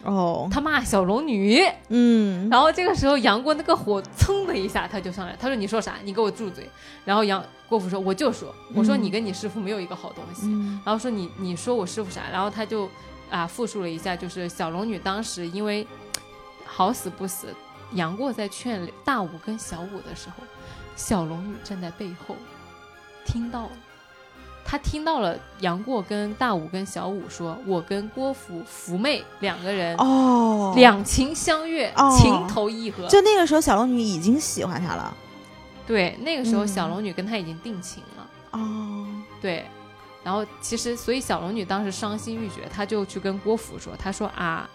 哦，他骂小龙女。嗯然后这个时候杨过那个火噌的一下他就上来，他说你说啥？你给我住嘴！然后杨郭芙说我就说，我说嗯你跟你师傅没有一个好东西。嗯然后说你你说我师傅啥？然后他就啊复述了一下，就是小龙女当时因为好死不死，杨过在劝大武跟小武的时候，小龙女站在背后听到了。他听到了杨过跟大武跟小武说：“我跟郭芙福妹两个人哦，两情相悦，哦情投意合。就那个时候，小龙女已经喜欢他了。对，那个时候嗯小龙女跟他已经定情了。哦，对，然后其实所以小龙女当时伤心欲绝，她就去跟郭芙说，她说啊，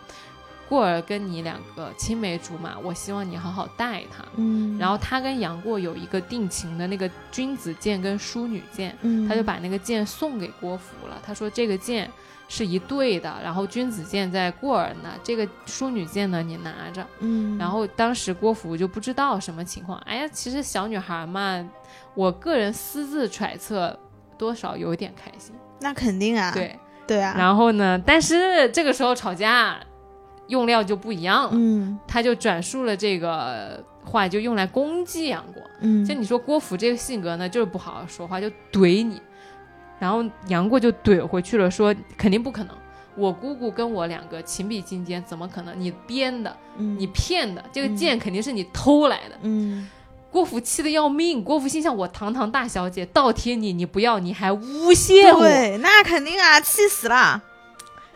过儿跟你两个青梅竹马，我希望你好好待他。嗯，然后他跟杨过有一个定情的那个君子剑跟淑女剑，嗯，他就把那个剑送给郭芙了。他说这个剑是一对的，然后君子剑在过儿那，这个淑女剑呢你拿着。嗯，然后当时郭芙就不知道什么情况。哎呀，其实小女孩嘛，我个人私自揣测，多少有点开心。那肯定啊，对，对啊，然后呢，但是这个时候吵架用料就不一样了，嗯他就转述了这个话，就用来攻击杨过。嗯，就你说郭芙这个性格呢，就是不好好说话，就怼你。然后杨过就怼回去了，说肯定不可能。我姑姑跟我两个情比金坚，怎么可能？你编的，嗯你骗的，这个剑肯定是你偷来的。嗯郭芙气得要命，郭芙心想：我堂堂大小姐倒贴你，你不要，你还诬陷我。对，那肯定啊，气死了。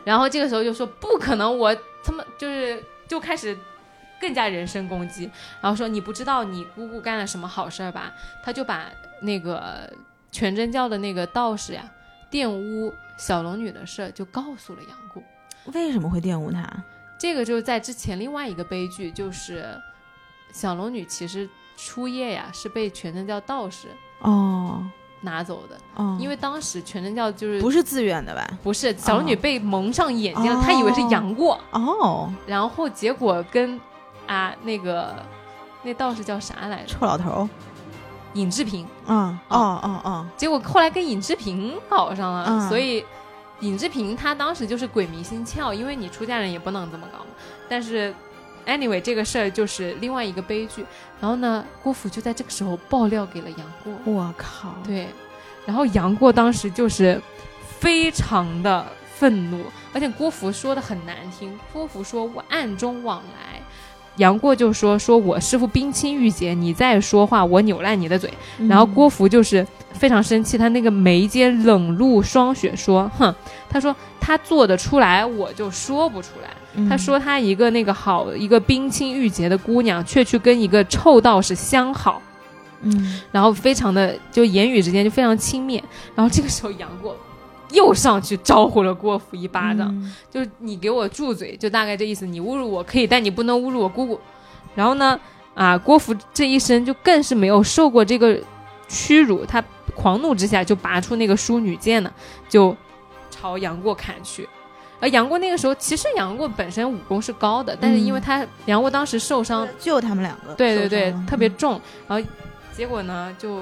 然后这个时候就说不可能，我他们就是就开始更加人身攻击，然后说你不知道你姑姑干了什么好事儿吧？他就把那个全真教的那个道士呀玷污小龙女的事儿就告诉了杨过。为什么会玷污他？这个就是在之前另外一个悲剧，就是小龙女其实初夜呀是被全真教道士哦拿走的，哦，因为当时全真教就是不是自愿的吧？不是小龙女被蒙上眼睛了，哦她以为是杨过。哦，然后结果跟啊那个那道士叫啥来着？臭老头。尹志平，嗯，哦哦哦，结果后来跟尹志平搞上了，嗯所以尹志平他当时就是鬼迷心窍，因为你出家人也不能这么搞嘛。但是 anyway 这个事儿就是另外一个悲剧。然后呢，郭芙就在这个时候爆料给了杨过，我靠，对，然后杨过当时就是非常的愤怒，而且郭芙说的很难听，郭芙说我暗中往来。杨过就说：“说我师傅冰清玉洁，你再说话，我扭烂你的嘴。嗯然后郭芙就是非常生气，他那个眉间冷露霜雪，说：“哼，他说他做得出来，我就说不出来。嗯他说他一个那个好一个冰清玉洁的姑娘，却去跟一个臭道士相好，嗯然后非常的就言语之间就非常轻蔑。然后这个时候杨过又上去招呼了郭芙一巴掌，嗯就是你给我住嘴，就大概这意思。你侮辱我可以，但你不能侮辱我姑姑。然后呢，啊，郭芙这一生就更是没有受过这个屈辱，他狂怒之下就拔出那个淑女剑呢，就朝杨过砍去。而杨过那个时候，其实杨过本身武功是高的，但是因为他杨过当时受伤，救他们两个，对对对特别重，然后结果呢就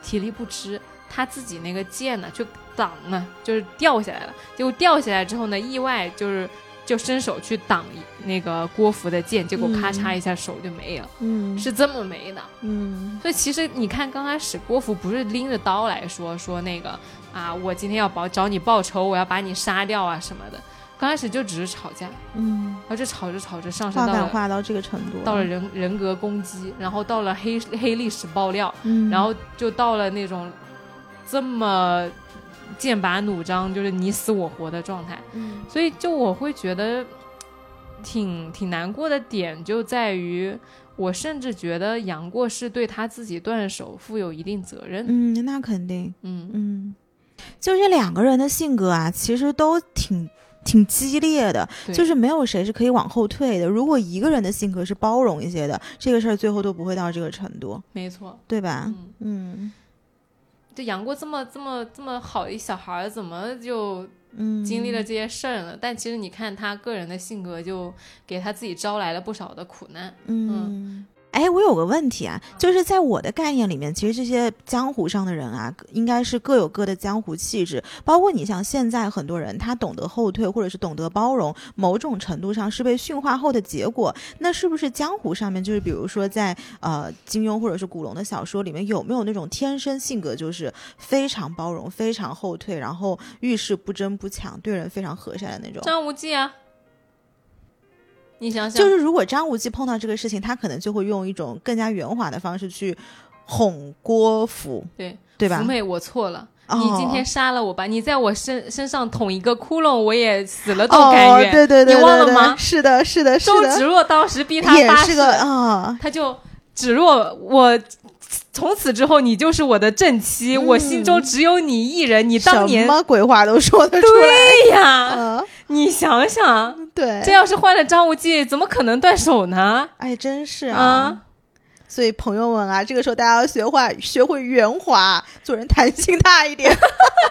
体力不支，他自己那个剑呢就挡呢，就是掉下来了。结果掉下来之后呢，意外就是就伸手去挡那个郭芙的剑，结果咔嚓一下手就没了，嗯是这么没的。嗯所以其实你看，刚开始郭芙不是拎着刀来说说那个啊，我今天要报找你报仇，我要把你杀掉啊什么的。刚开始就只是吵架，嗯，然后就吵着吵着上升到了化到这个程度，到了，人人格攻击，然后到了黑黑历史爆料，嗯，然后就到了那种这么剑拔弩张，就是你死我活的状态。嗯所以就我会觉得挺挺难过的点就在于，我甚至觉得杨过是对他自己断手负有一定责任。嗯，那肯定，嗯嗯，就这两个人的性格啊，其实都挺。挺激烈的，就是没有谁是可以往后退的。如果一个人的性格是包容一些的，这个事儿最后都不会到这个程度，没错。对吧？嗯，嗯就杨过这么这么这么好一小孩儿，怎么就嗯，经历了这些事儿了？但其实你看他个人的性格，就给他自己招来了不少的苦难。嗯，哎，我有个问题啊，就是在我的概念里面，其实这些江湖上的人啊，应该是各有各的江湖气质。包括你像现在很多人，他懂得后退，或者是懂得包容，某种程度上是被驯化后的结果。那是不是江湖上面，就是比如说在呃金庸或者是古龙的小说里面，有没有那种天生性格就是非常包容、非常后退，然后遇事不争不抢，对人非常和善的那种？张无忌啊，你想想，就是如果张无忌碰到这个事情，他可能就会用一种更加圆滑的方式去哄郭芙，对对吧福？妹，我错了。哦你今天杀了我吧，你在我身身上捅一个窟窿，我也死了都哦甘，愿。对对对，你忘了吗是的，是的，是周芷，若当时逼他也发誓，是个啊，他就芷若，我从此之后你就是我的正妻，嗯我心中只有你一人。你当年什么鬼话都说得出来，对呀，嗯，你想想，对这，要是换了张无忌，怎么可能断手呢？哎，真是啊。啊，所以朋友们啊，这个时候大家要学会学会圆滑，做人弹性大一点，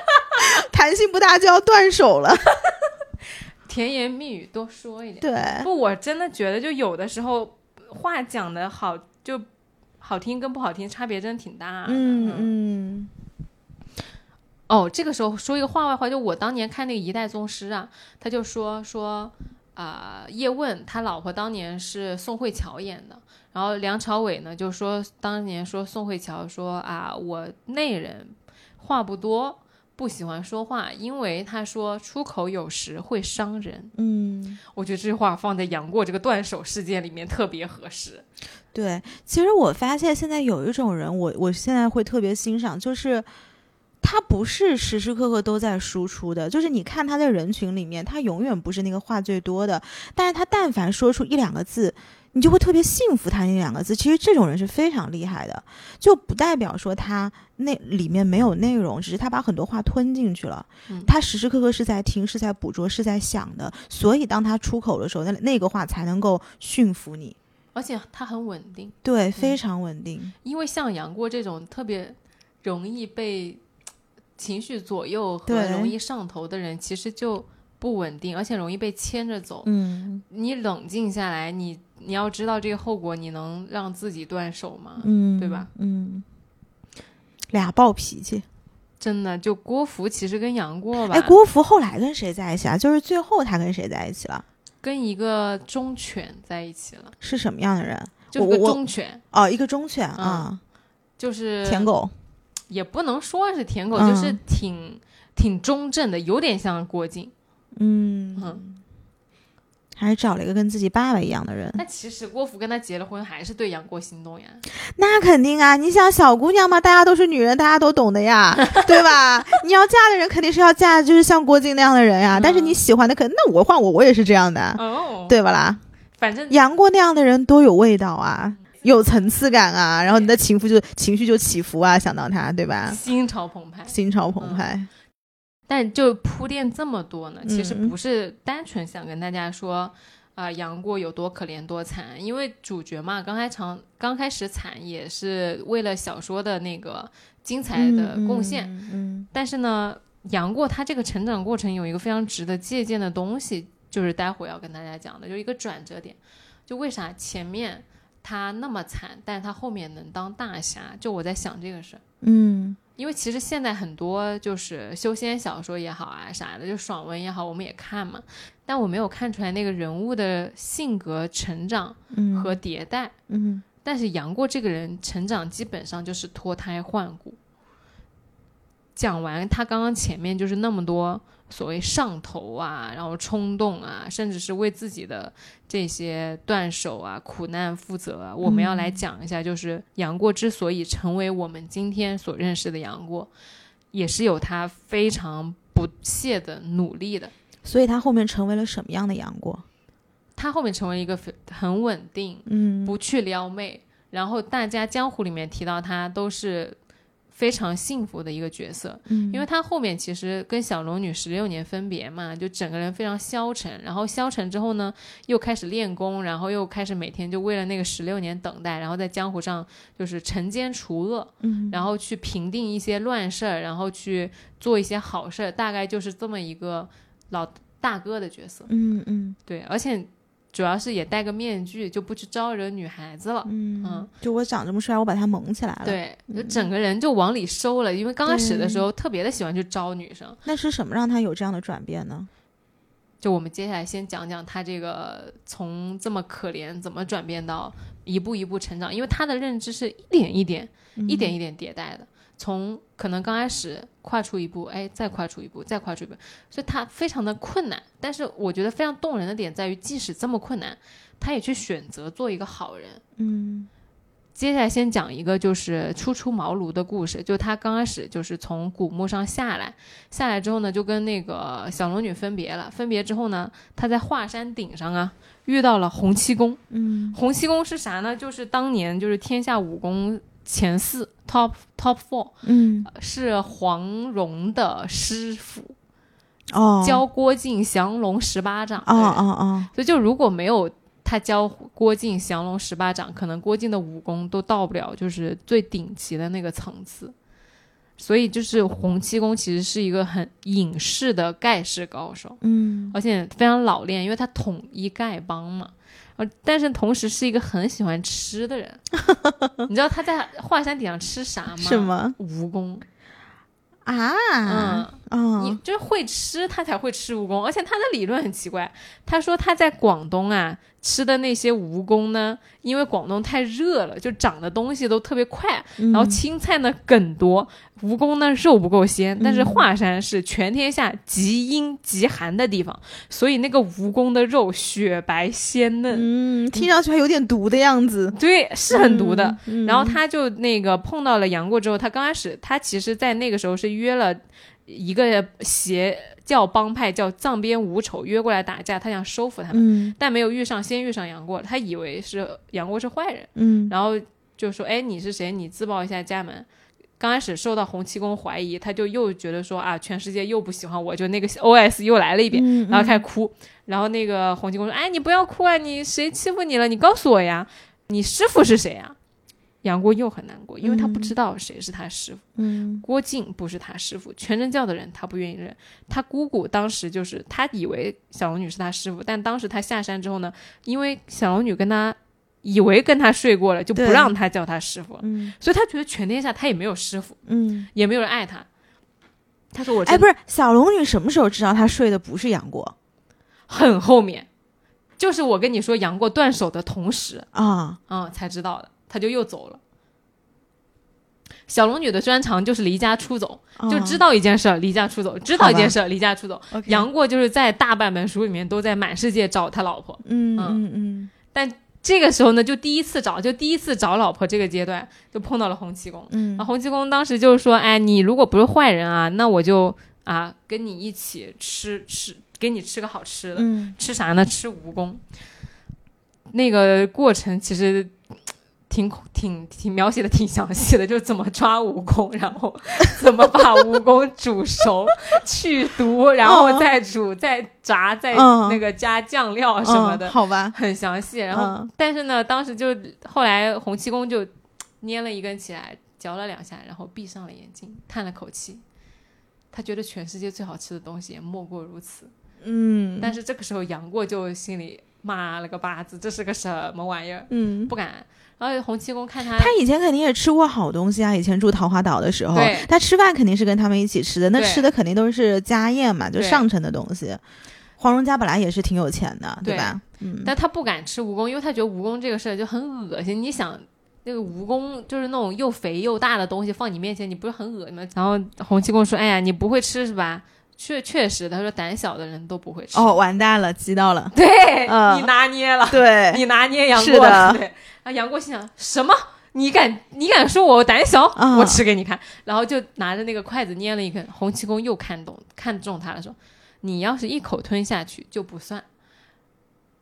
弹性不大就要断手了。甜言蜜语多说一点。对，不，我真的觉得，就有的时候话讲的好，就好听跟不好听差别真的挺大的。嗯嗯哦，这个时候说一个话外话，就我当年看那个《一代宗师》啊，他就说说啊、叶问他老婆当年是宋慧乔演的，然后梁朝伟呢就说当年说宋慧乔说啊，我内人话不多，不喜欢说话，因为他说出口有时会伤人。嗯。我觉得这句话放在杨过这个断手事件里面特别合适。对，其实我发现现在有一种人，我我现在会特别欣赏，就是他不是时时刻刻都在输出的，就是你看他在人群里面，他永远不是那个话最多的，但是他但凡说出一两个字。你就会特别信服他那两个字，其实这种人是非常厉害的，就不代表说他那里面没有内容，只是他把很多话吞进去了。嗯他时时刻刻是在听，是在捕捉，是在想的，所以当他出口的时候，那那个话才能够驯服你。而且他很稳定，对，非常稳定。因为像杨过这种特别容易被情绪左右和容易上头的人，其实就不稳定，而且容易被牵着走。嗯你冷静下来，你你要知道这个后果，你能让自己断手吗？嗯，对吧？嗯，俩暴脾气。真的，就郭芙其实跟杨过吧，哎，郭芙后来跟谁在一起啊？就是最后他跟谁在一起了？跟一个忠犬在一起了，是什么样的人？就是个忠犬，哦，一个忠犬啊，就是舔狗。也不能说是舔狗，嗯就是挺挺中正的，有点像郭靖。嗯嗯还是找了一个跟自己爸爸一样的人。那其实郭芙跟他结了婚，还是对杨过心动呀。那肯定啊！你想小姑娘嘛，大家都是女人，大家都懂的呀，对吧？你要嫁的人肯定是要嫁就是像郭靖那样的人呀。嗯但是你喜欢的，可那我换我，我也是这样的，哦，对吧啦？反正杨过那样的人多有味道啊！有层次感啊，然后你的情绪就情绪就起伏啊，想到他，对吧？心潮澎湃，心潮澎湃。但就铺垫这么多呢，其实嗯不是单纯想跟大家说，啊、杨过有多可怜多惨，因为主角嘛，刚开场刚开始惨也是为了小说的那个精彩的贡献，嗯嗯。但是呢，杨过他这个成长过程有一个非常值得借鉴的东西，就是待会儿要跟大家讲的，就是一个转折点，就为啥前面他那么惨，但是他后面能当大侠，就我在想这个事儿。嗯因为其实现在很多就是修仙小说也好啊啥的，就爽文也好，我们也看嘛，但我没有看出来那个人物的性格成长嗯和迭代。嗯但是杨过这个人成长基本上就是脱胎换骨。讲完他刚刚前面就是那么多所谓上头啊，然后冲动啊，甚至是为自己的这些断手啊、苦难负责啊。我们要来讲一下，就是杨过之所以成为我们今天所认识的杨过，也是有他非常不懈的努力的。所以他后面成为了什么样的杨过？他后面成为一个非很稳定，嗯不去撩妹，然后大家江湖里面提到他都是非常幸福的一个角色，嗯。因为他后面其实跟小龙女十六年分别嘛，就整个人非常消沉，然后消沉之后呢，又开始练功，然后又开始每天就为了那个十六年等待，然后在江湖上就是惩奸除恶，嗯。然后去平定一些乱事儿，然后去做一些好事儿，大概就是这么一个老大哥的角色，嗯嗯。对，而且主要是也戴个面具，就不去招惹女孩子了。嗯嗯，就我长这么帅，我把他蒙起来了。，对，就整个人就往里收了，因为刚开始的时候特别的喜欢去招女生。那是什么让他有这样的转变呢？就我们接下来先讲讲他这个从这么可怜怎么转变到一步一步成长，因为他的认知是一点一点、一点一点迭代的，从可能刚开始跨出一步，哎，再跨出一步，再跨出一步，所以他非常的困难。但是我觉得非常动人的点在于，即使这么困难，他也去选择做一个好人。嗯接下来先讲一个就是初出茅庐的故事，就他刚开始就是从古墓上下来，下来之后呢，就跟那个小龙女分别了。分别之后呢，他在华山顶上啊遇到了洪七公。嗯洪七公是啥呢？就是当年就是天下武功前四 top top four，嗯是黄蓉的师傅，哦，教郭靖降龙十八掌的哦人。哦哦，所以就如果没有他教郭靖降龙十八掌，可能郭靖的武功都到不了就是最顶级的那个层次。所以就是洪七公其实是一个很隐士的盖世高手，嗯而且非常老练，因为他统一丐帮嘛。呃，但是同时是一个很喜欢吃的人。你知道他在华山顶上吃啥吗？什么蜈蚣。啊？嗯，你嗯就是会吃，他才会吃蜈蚣。而且他的理论很奇怪，他说他在广东啊吃的那些蜈蚣呢，因为广东太热了，就长的东西都特别快，嗯然后青菜呢梗多，蜈蚣呢肉不够鲜。但是华山是全天下极阴极寒的地方，所以那个蜈蚣的肉雪白鲜嫩，嗯，听上去还有点毒的样子，对，是很毒的。嗯。然后他就那个碰到了杨过之后，他刚开始他其实，在那个时候是约了一个邪教帮派叫藏边五丑约过来打架，他想收服他们，嗯但没有遇上，先遇上杨过，他以为是杨过是坏人，嗯然后就说：“哎，你是谁？你自报一下家门。”刚开始受到洪七公怀疑，他就又觉得说啊，全世界又不喜欢我，就那个 OS 又来了一遍，嗯，然后开始哭。然后那个洪七公说：“哎，你不要哭啊，你谁欺负你了？你告诉我呀，你师傅是谁呀？”杨过又很难过，因为他不知道谁是他师傅。嗯郭靖不是他师傅，全真教的人他不愿意认。他姑姑当时就是他以为小龙女是他师傅，但当时他下山之后呢，因为小龙女跟他以为跟他睡过了，就不让他叫他师傅，嗯所以他觉得全天下他也没有师傅，嗯，也没有人爱他。他说我哎，不是小龙女什么时候知道他睡的不是杨过很后面，就是我跟你说杨过断手的同时，啊？嗯，才知道的，他就又走了。小龙女的专长就是离家出走，就知道道一件事儿离家出走，知道一件事儿离家出走。杨杨过就是在大半本书里面都在满世界找他老婆，嗯嗯嗯这个时候呢，就第一次找，就第一次找老婆这个阶段，就碰到了洪七公。嗯洪七公当时就是说：“哎，你如果不是坏人啊，那我就啊跟你一起吃吃，给你吃个好吃的。嗯吃啥呢？吃蜈蚣。那个过程其实挺挺挺描写的挺详细的，就怎么抓蜈蚣，然后 怎么把蜈蚣煮熟、去毒，然后再煮、再炸、再嗯那个加酱料什么的，嗯好吧，很详细。然后，嗯但是呢，当时就后来洪七公就捏了一根起来，嚼了两下，然后闭上了眼睛，叹了口气。他觉得全世界最好吃的东西也莫过如此。嗯，但是这个时候杨过就心里骂了个巴子，这是个什么玩意儿？嗯。不敢。然后洪七公看他，他以前肯定也吃过好东西啊！以前住桃花岛的时候，他吃饭肯定是跟他们一起吃的，那吃的肯定都是家宴嘛，就上乘的东西。黄蓉家本来也是挺有钱的，对吧？嗯，但他不敢吃蜈蚣，因为他觉得蜈蚣这个事儿就很恶心。你想，那个蜈蚣就是那种又肥又大的东西放你面前，你不是很恶心吗？然后洪七公说：“哎呀，你不会吃是吧？”确确实，他说胆小的人都不会吃。哦，完蛋了，激到了。对、嗯你拿捏了，对，你拿捏杨过是的了。对，然后杨过心想：什么？你敢你敢说我胆小？嗯我吃给你看。然后就拿着那个筷子捏了一根。洪七公又看懂看中他了，说：“你要是一口吞下去就不算，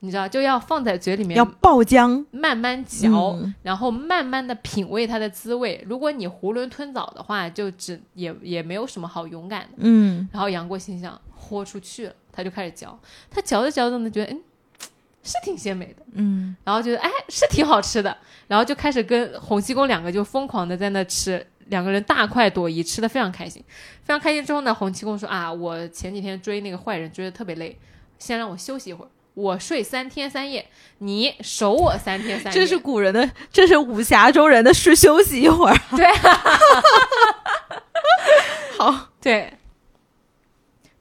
你知道，就要放在嘴里面要爆浆，慢慢嚼，嗯然后慢慢的品味它的滋味。如果你囫囵吞枣的话，就只也也没有什么好勇敢的。嗯然后杨过心想，豁出去了，他就开始嚼。他嚼着嚼着呢，觉得嗯，是挺鲜美的，嗯然后觉得哎，是挺好吃的，然后就开始跟洪七公两个就疯狂的在那吃。两个人大快朵颐，吃的非常开心，非常开心。之后呢，洪七公说啊，我前几天追那个坏人追的特别累，先让我休息一会儿，我睡三天三夜，你守我三天三夜。这是古人的，这是武侠中人的是休息一会儿。对，好，对。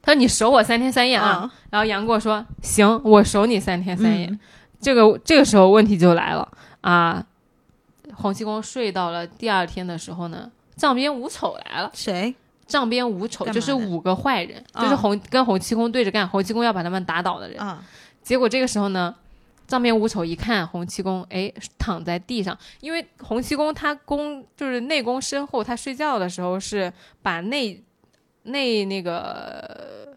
他说你守我三天三夜啊，嗯然后杨过说行，我守你三天三夜。嗯这个这个时候问题就来了啊！洪七公睡到了第二天的时候呢，帐边五丑来了。谁？帐边五丑就是五个坏人，啊就是洪跟洪七公对着干，洪七公要把他们打倒的人。啊，结果这个时候呢，藏面无丑一看洪七公，哎，躺在地上，因为洪七公他功就是内功深厚，他睡觉的时候是把内内那个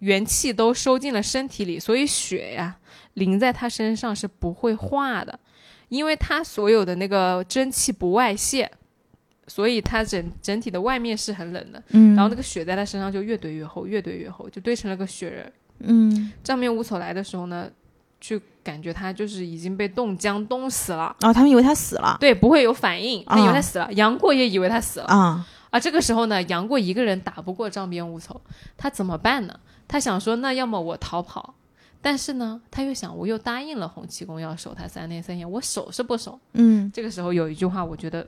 元气都收进了身体里，所以血呀淋在他身上是不会化的，因为他所有的那个真气不外泄。所以他整整体的外面是很冷的，嗯然后那个血在他身上就越堆越厚，越堆越厚，就堆成了个雪人。嗯，帐边无丑来的时候呢，去感觉他就是已经被冻僵冻死了，哦，他们以为他死了对，不会有反应，他以为啊他死了。杨过也以为他死了啊，啊。这个时候呢，杨过一个人打不过帐边无丑，他怎么办呢？他想说，那要么我逃跑，但是呢，他又想，我又答应了洪七公要守他三天三夜，我守是不守？嗯这个时候有一句话，我觉得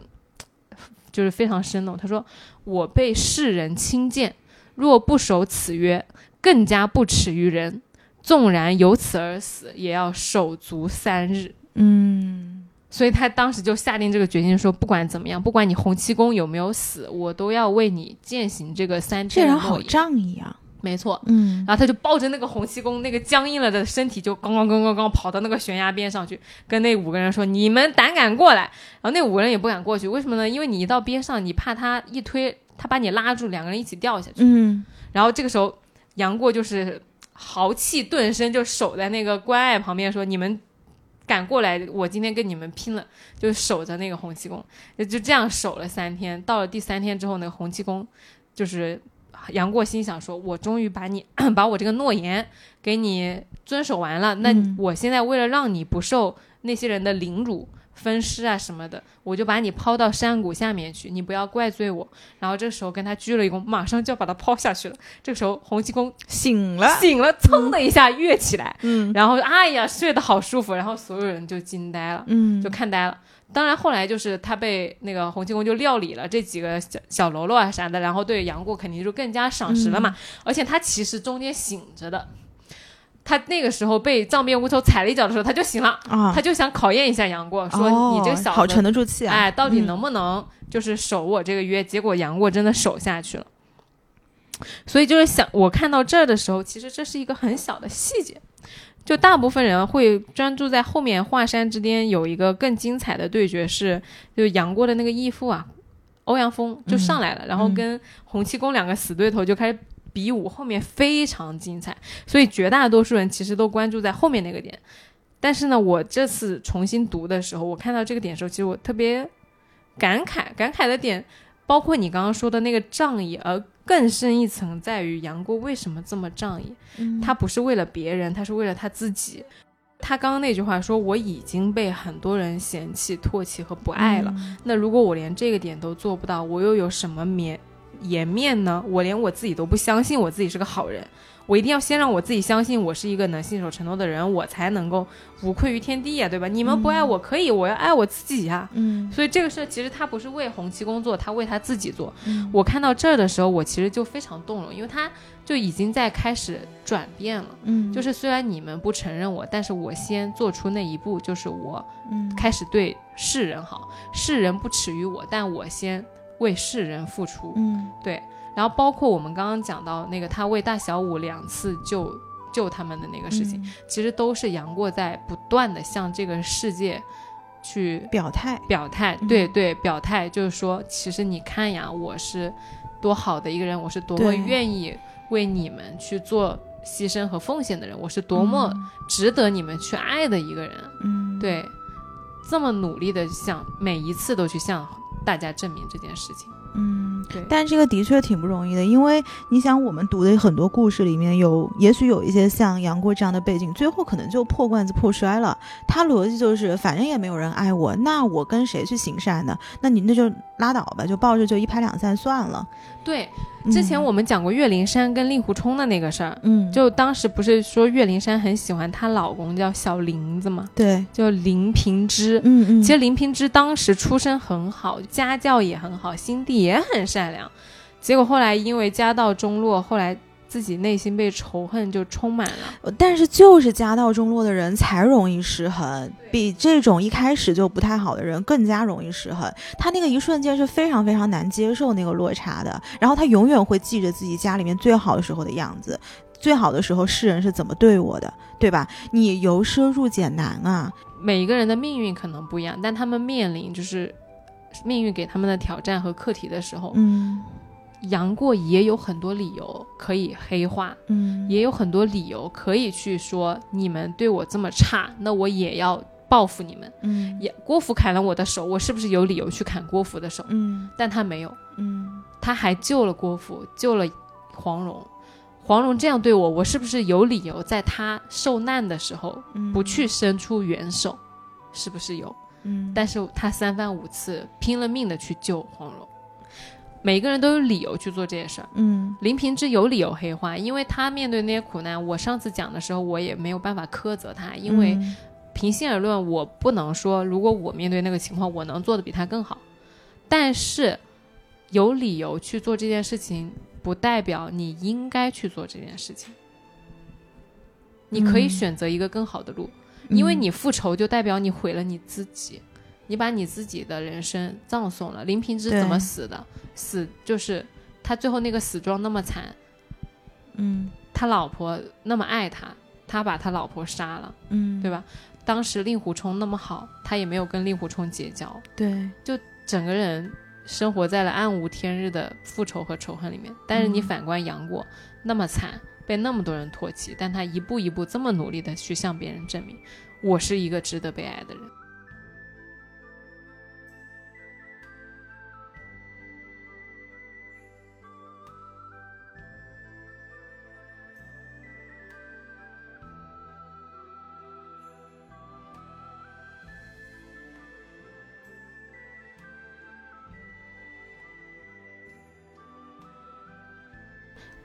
就是非常生动。他说：“我被世人轻贱，若不守此约，更加不耻于人。纵然由此而死，也要手足三日。嗯，”所以他当时就下定这个决心说：“不管怎么样，不管你洪七公有没有死，我都要为你践行这个三这人好。仗义啊。”没错。嗯然后他就抱着那个洪七公那个僵硬了的身体，就刚刚刚刚刚跑到那个悬崖边上去，跟那五个人说：“你们胆敢过来？”然后那五个人也不敢过去，为什么呢？因为你一到边上，你怕他一推，他把你拉住，两个人一起掉下去。嗯然后这个时候，杨过就是豪气顿生，就守在那个关隘旁边说：“你们敢过来，我今天跟你们拼了！”就守着那个洪七公，就就这样守了三天。到了第三天之后，那个洪七公就是杨过心想说：“我终于把你 把我这个诺言给你遵守完了，那嗯我现在为了让你不受那些人的凌辱。”分尸啊什么的，我就把你抛到山谷下面去，你不要怪罪我。然后这时候跟他鞠了一躬，马上就要把他抛下去了。这个时候洪七公醒了。醒了，噌的一下跃起来，嗯然后哎呀睡得好舒服，然后所有人就惊呆了，嗯就看呆了。当然后来就是他被那个洪七公就料理了这几个小小喽啰啊啥的，然后对杨过肯定就更加赏识了嘛。而且他其实中间醒着的，他那个时候被藏边无丑踩了一脚的时候他就醒了，啊，他就想考验一下杨过，说哦你这个小子好沉得住气啊。哎，到底嗯能不能就是守我这个约？结果杨过真的守下去了。所以就是想，我看到这儿的时候，其实这是一个很小的细节，就大部分人会专注在后面华山之巅有一个更精彩的对决是，就杨过的那个义父啊，欧阳锋就上来了，然后跟洪七公两个死对头就开始比武，后面非常精彩，所以绝大多数人其实都关注在后面那个点。但是呢，我这次重新读的时候，我看到这个点的时候，其实我特别感慨，感慨的点包括你刚刚说的那个仗义，而更深一层在于杨过为什么这么仗义？嗯他不是为了别人，他是为了他自己。他刚刚那句话说：“我已经被很多人嫌弃、唾弃和不爱了。嗯那如果我连这个点都做不到，我又有什么面颜面呢？我连我自己都不相信我自己是个好人，我一定要先让我自己相信我是一个能信守承诺的人，我才能够无愧于天地呀，对吧？你们不爱我可以，我要爱我自己呀。嗯所以这个事其实他不是为红旗工作，他为他自己做。嗯我看到这儿的时候，我其实就非常动容，因为他就已经在开始转变了。嗯就是虽然你们不承认我，但是我先做出那一步，就是我嗯开始对世人好，世人不耻于我，但我先为世人付出。嗯。对，然后包括我们刚刚讲到那个他为大小五两次救救他们的那个事情，嗯。其实都是杨过在不断的向这个世界去表态，表态，嗯。对对，表态就是说，其实你看呀，我是多好的一个人，我是多么愿意为你们去做牺牲和奉献的人，我是多么值得你们去爱的一个人。嗯，对，这么努力的向每一次都去向大家证明这件事情。嗯。对，但这个的确挺不容易的，因为你想，我们读的很多故事里面有，也许有一些像杨过这样的背景，最后可能就破罐子破摔了。他逻辑就是，反正也没有人爱我，那我跟谁去行善呢？那你那就拉倒吧，就抱着就一拍两散算了。对，之前嗯我们讲过岳灵珊跟令狐冲的那个事儿，嗯，就当时不是说岳灵珊很喜欢她老公叫小林子吗？对，就林平之。嗯嗯，其实林平之当时出身很好，家教也很好，心地也很善良。结果后来因为家道中落，后来自己内心被仇恨就充满了。呃但是就是家道中落的人才容易失衡，比这种一开始就不太好的人更加容易失衡。他那个一瞬间是非常非常难接受那个落差的，然后他永远会记着自己家里面最好的时候的样子。最好的时候，世人是怎么对我的，对吧？你由奢入俭难啊，每一个人的命运可能不一样，但他们面临就是命运给他们的挑战和课题的时候，嗯杨过也有很多理由可以黑化，嗯，也有很多理由可以去说你们对我这么差，那我也要报复你们。嗯也郭芙砍了我的手，我是不是有理由去砍郭芙的手？嗯但他没有，嗯他还救了郭芙，救了黄蓉。黄蓉这样对我，我是不是有理由在他受难的时候嗯，不去伸出援手？是不是有？嗯，但是他三番五次拼了命的去救黄蓉，每个人都有理由去做这些事儿。嗯林平之有理由黑化，因为他面对那些苦难，我上次讲的时候，我也没有办法苛责他，因为嗯平心而论，我不能说如果我面对那个情况，我能做的比他更好。但是有理由去做这件事情，不代表你应该去做这件事情。你可以嗯选择一个更好的路，因为嗯你复仇就代表你毁了你自己，你把你自己的人生葬送了。林平之怎么死的？死就是他最后那个死状那么惨，嗯他老婆那么爱他，他把他老婆杀了，嗯，对吧？当时令狐冲那么好，他也没有跟令狐冲结交，对，就整个人生活在了暗无天日的复仇和仇恨里面。但是你嗯反观杨过，那么惨，被那么多人唾弃，但他一步一步这么努力的去向别人证明，我是一个值得被爱的人。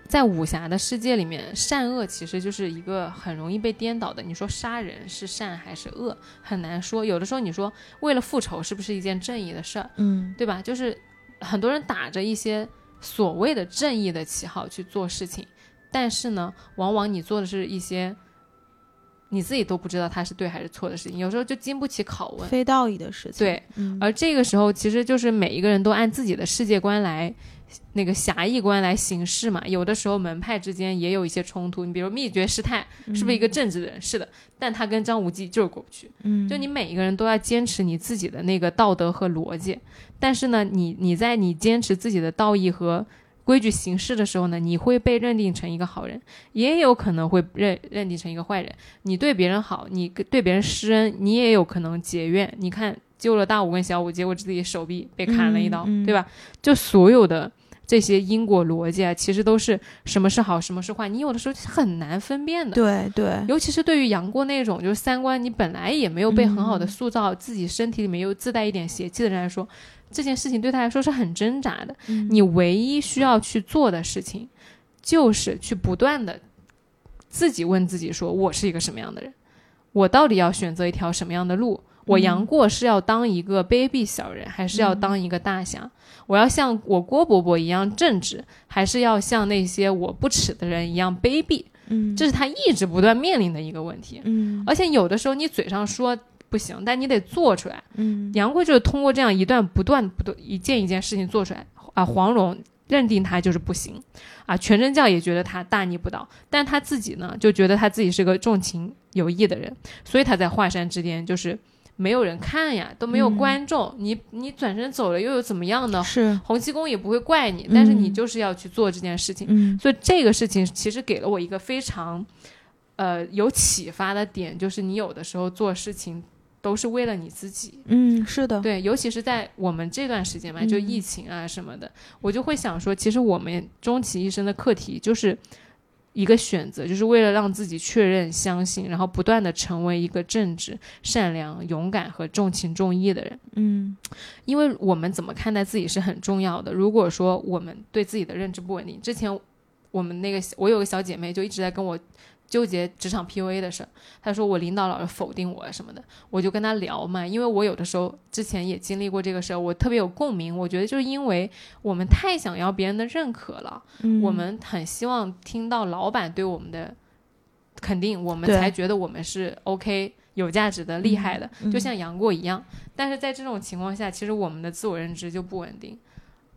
在武侠的世界里面，善恶其实就是一个很容易被颠倒的。你说杀人是善还是恶，很难说。有的时候你说为了复仇是不是一件正义的事儿，嗯对吧？就是很多人打着一些所谓的正义的旗号去做事情，但是呢，往往你做的是一些你自己都不知道它是对还是错的事情，有时候就经不起拷问。非道义的事情，对，嗯而这个时候，其实就是每一个人都按自己的世界观来，那个狭义观来行事嘛。有的时候门派之间也有一些冲突。你比如灭绝师太是不是一个正直的人？是的，但他跟张无忌就是过不去。嗯，就你每一个人都要坚持你自己的那个道德和逻辑，但是呢，你你在你坚持自己的道义和规矩行事的时候呢，你会被认定成一个好人，也有可能会认认定成一个坏人。你对别人好，你对别人施恩，你也有可能结怨。你看，救了大五跟小五，结果自己手臂被砍了一刀，嗯嗯对吧？就所有的这些因果逻辑啊，其实都是什么是好，什么是坏，你有的时候是很难分辨的。对对，尤其是对于杨过那种就是三观你本来也没有被很好的嗯塑造，自己身体里面又自带一点邪气的人来说，这件事情对他来说是很挣扎的。嗯你唯一需要去做的事情，就是去不断的自己问自己说：我是一个什么样的人？我到底要选择一条什么样的路？我嗯杨过是要当一个卑鄙小人，还是要当一个大侠？我要像我郭伯伯一样正直，还是要像那些我不耻的人一样卑鄙？嗯这是他一直不断面临的一个问题。嗯而且有的时候你嘴上说不行，但你得做出来。嗯杨贵就是通过这样一段不断不断一件一件事情做出来啊，黄蓉认定他就是不行啊，全真教也觉得他大逆不道，但他自己呢就觉得他自己是个重情有义的人，所以他在华山之巅就是没有人看呀，都没有嗯观众，你你转身走了又有怎么样呢？是洪七公也不会怪你，但是你嗯就是要去做这件事情。嗯所以这个事情其实给了我一个非常，呃，有启发的点，就是你有的时候做事情都是为了你自己。嗯是的，对，尤其是在我们这段时间嘛，就嗯疫情啊什么的，我就会想说，其实我们终其一生的课题就是一个选择，就是为了让自己确认、相信，然后不断的成为一个正直、善良、勇敢和重情重义的人。嗯因为我们怎么看待自己是很重要的。如果说我们对自己的认知不稳定，之前我们那个我有个小姐妹就一直在跟我纠结职场 PUA 的事儿，他说我领导老是否定我什么的，我就跟他聊嘛，因为我有的时候之前也经历过这个事儿，我特别有共鸣。我觉得就是因为我们太想要别人的认可了，嗯我们很希望听到老板对我们的肯定，我们才觉得我们是 OK 有价值的、厉害的，嗯就像杨过一样。但是在这种情况下，其实我们的自我认知就不稳定，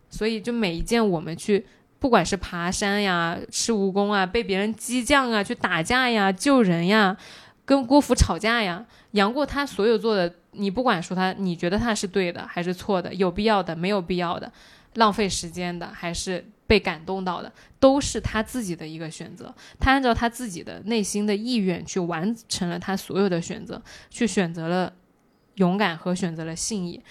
所以就每一件我们去，不管是爬山呀、吃蜈蚣啊、被别人激将啊、去打架呀、救人呀、跟郭芙吵架呀，杨过他所有做的，你不管说他，你觉得他是对的还是错的，有必要的没有必要的，浪费时间的还是被感动到的，都是他自己的一个选择。他按照他自己的内心的意愿去完成了他所有的选择，去选择了勇敢和选择了信义。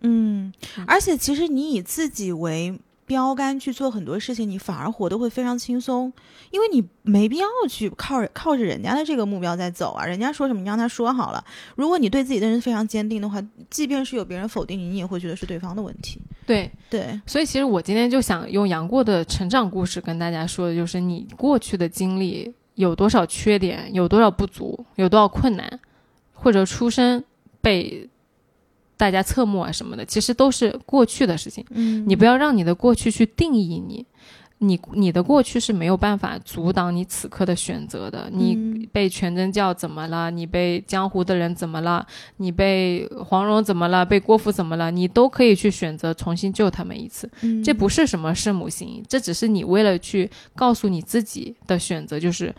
嗯，而且其实你以自己为标杆去做很多事情，你反而活得会非常轻松，因为你没必要去靠着靠着人家的这个目标在走啊。人家说什么，你让他说好了。如果你对自己的人非常坚定的话，即便是有别人否定你，你也会觉得是对方的问题。对，对，所以其实我今天就想用杨过的成长故事跟大家说的，就是你过去的经历有多少缺点，有多少不足，有多少困难，或者出身被大家侧目啊什么的，其实都是过去的事情。嗯你不要让你的过去去定义你，你你的过去是没有办法阻挡你此刻的选择的。你嗯被全真教怎么了？你被江湖的人怎么了？你被黄蓉怎么了？被郭芙怎么了？你都可以去选择重新救他们一次。嗯这不是什么圣母心，这只是你为了去告诉你自己的选择，就是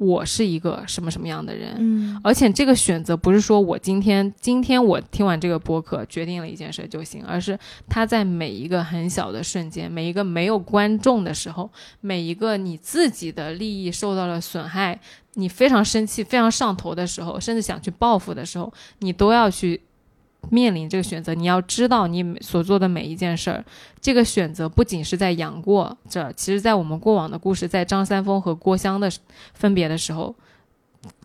我是一个什么什么样的人。嗯而且这个选择不是说我今天今天我听完这个播客决定了一件事就行，而是他在每一个很小的瞬间，每一个没有观众的时候，每一个你自己的利益受到了损害，你非常生气、非常上头的时候，甚至想去报复的时候，你都要去面临这个选择。你要知道你所做的每一件事儿，这个选择不仅是在杨过这儿，其实在我们过往的故事，在张三丰和郭襄的分别的时候。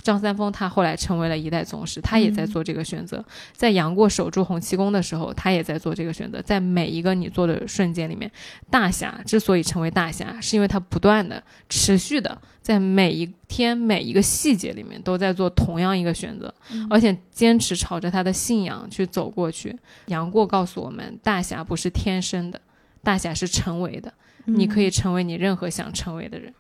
张三丰他后来成为了一代宗师，他也在做这个选择。在杨过守住洪七公的时候，他也在做这个选择。在每一个你做的瞬间里面，大侠之所以成为大侠，是因为他不断的、持续的在每一天每一个细节里面都在做同样一个选择，而且坚持朝着他的信仰去走过去。杨过告诉我们，大侠不是天生的，大侠是成为的。你可以成为你任何想成为的人。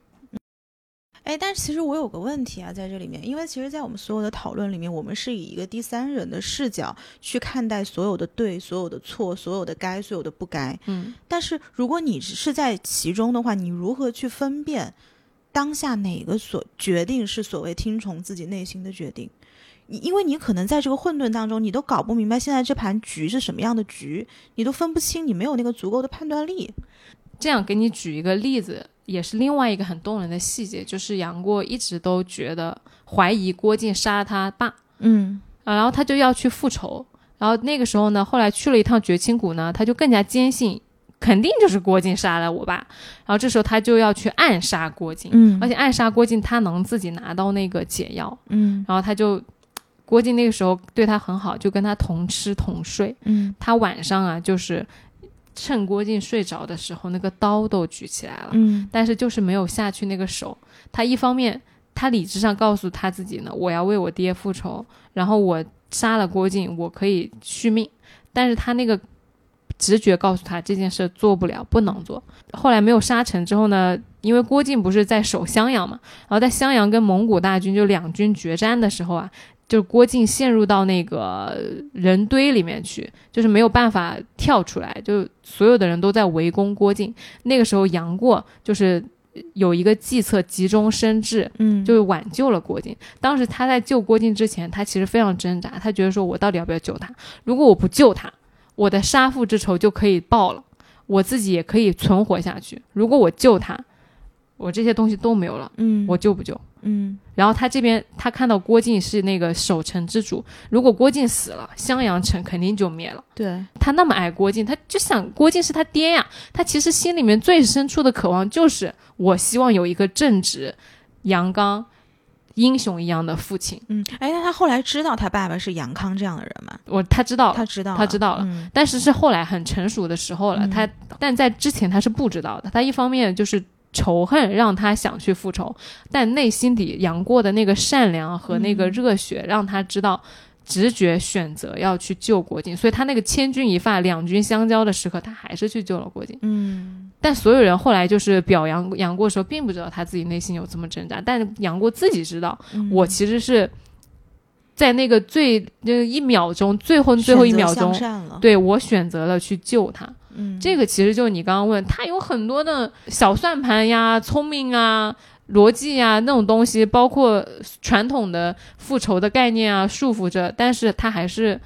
哎，但是其实我有个问题啊，在这里面，因为其实，在我们所有的讨论里面，我们是以一个第三人的视角去看待所有的对、所有的错、所有的该、所有的不该。嗯，但是如果你是在其中的话，你如何去分辨当下哪个所决定是所谓听从自己内心的决定？你因为你可能在这个混沌当中，你都搞不明白现在这盘局是什么样的局，你都分不清，你没有那个足够的判断力。这样给你举一个例子，也是另外一个很动人的细节，就是杨过一直都觉得怀疑郭靖杀了他爸，嗯啊，然后他就要去复仇。然后那个时候呢，后来去了一趟绝情谷呢，他就更加坚信，肯定就是郭靖杀了我爸。然后这时候他就要去暗杀郭靖，嗯而且暗杀郭靖，他能自己拿到那个解药。嗯然后他就，郭靖那个时候对他很好，就跟他同吃同睡。嗯他晚上啊，就是趁郭靖睡着的时候，那个刀都举起来了，嗯但是就是没有下去那个手。他一方面，他理智上告诉他自己呢，我要为我爹复仇，然后我杀了郭靖，我可以续命。但是他那个直觉告诉他这件事做不了，不能做。后来没有杀成之后呢，因为郭靖不是在守襄阳嘛，然后在襄阳跟蒙古大军就两军决战的时候啊，就是郭靖陷入到那个人堆里面去，就是没有办法跳出来，就所有的人都在围攻郭靖。那个时候杨过就是有一个计策急中生智，嗯，就是挽救了郭靖。当时他在救郭靖之前，他其实非常挣扎，他觉得说我到底要不要救他？如果我不救他，我的杀父之仇就可以报了，我自己也可以存活下去。如果我救他，我这些东西都没有了，嗯我救不救？嗯然后他这边他看到郭靖是那个守城之主，如果郭靖死了，襄阳城肯定就灭了。对，他那么爱郭靖，他就想郭靖是他爹呀。他其实心里面最深处的渴望就是，我希望有一个正直、阳刚、英雄一样的父亲。嗯，哎，那他后来知道他爸爸是杨康这样的人吗？我他知道，他知道，他知道了嗯但是是后来很成熟的时候了。嗯他但在之前他是不知道的。他一方面就是仇恨让他想去复仇，但内心底杨过的那个善良和那个嗯热血让他知道。直觉选择要去救郭靖，所以他那个千钧一发、两军相交的时刻，他还是去救了郭靖。嗯但所有人后来就是表扬杨过的时候，并不知道他自己内心有这么挣扎，但杨过自己知道，嗯我其实是在那个最就是一秒钟，最后最后一秒钟对我选择了去救他。嗯，这个其实就是你刚刚问他有很多的小算盘呀、聪明啊、逻辑呀那种东西，包括传统的复仇的概念啊束缚着，但是他还是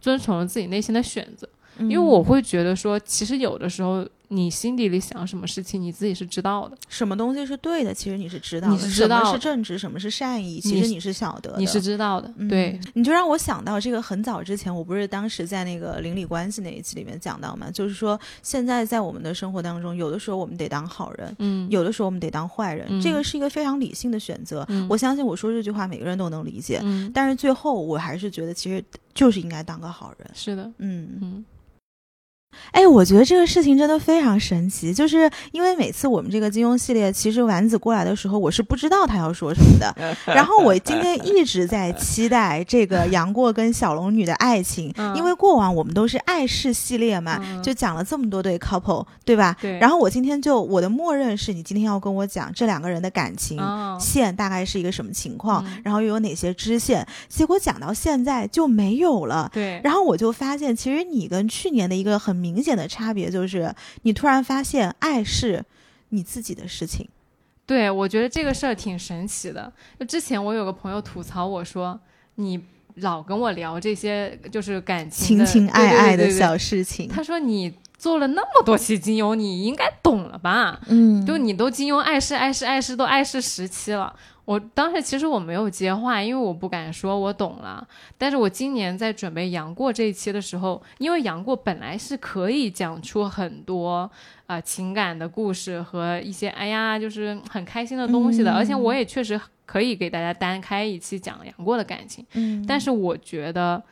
遵从了自己内心的选择。嗯因为我会觉得说，其实有的时候你心底里想什么事情，你自己是知道的，什么东西是对的，其实你是知道的，你是知道什么是正直，什么是善意，其实你是晓得的，你是知道的。嗯对，，你就让我想到这个很早之前，我不是当时在那个邻里关系那一期里面讲到嘛，就是说现在在我们的生活当中，有的时候我们得当好人，嗯，有的时候我们得当坏人，嗯。这个是一个非常理性的选择。嗯。我相信我说这句话，每个人都能理解。嗯，但是最后，我还是觉得其实就是应该当个好人。是的，嗯，嗯哎，我觉得这个事情真的非常神奇，就是因为每次我们这个金庸系列，其实丸子过来的时候，我是不知道他要说什么的。然后我今天一直在期待这个杨过跟小龙女的爱情，嗯因为过往我们都是爱事系列嘛，嗯就讲了这么多对 couple，对吧？对。然后我今天就我的默认是你今天要跟我讲这两个人的感情。哦，线大概是一个什么情况，嗯然后又有哪些支线？结果讲到现在就没有了。对，然后我就发现，其实你跟去年的一个很明显的差别就是，你突然发现爱是你自己的事情。对，我觉得这个事儿挺神奇的。就之前我有个朋友吐槽我说，你老跟我聊这些就是感情的情情爱爱的小事情，他说你做了那么多期金庸，你应该懂了吧？嗯就你都金庸爱是爱是爱是都爱是十期了。我当时其实我没有接话，因为我不敢说我懂了。但是我今年在准备杨过这一期的时候，因为杨过本来是可以讲出很多啊、呃情感的故事和一些哎呀就是很开心的东西的，嗯而且我也确实可以给大家单开一期讲杨过的感情。嗯但是我觉得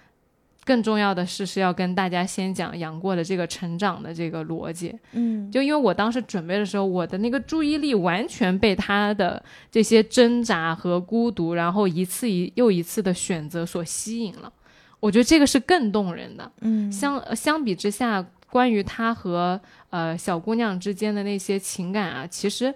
更重要的是是要跟大家先讲杨过的这个成长的这个逻辑。嗯就因为我当时准备的时候，我的那个注意力完全被他的这些挣扎和孤独，然后一次一又一次的选择所吸引了。我觉得这个是更动人的。嗯相呃相比之下，关于他和呃小姑娘之间的那些情感啊，其实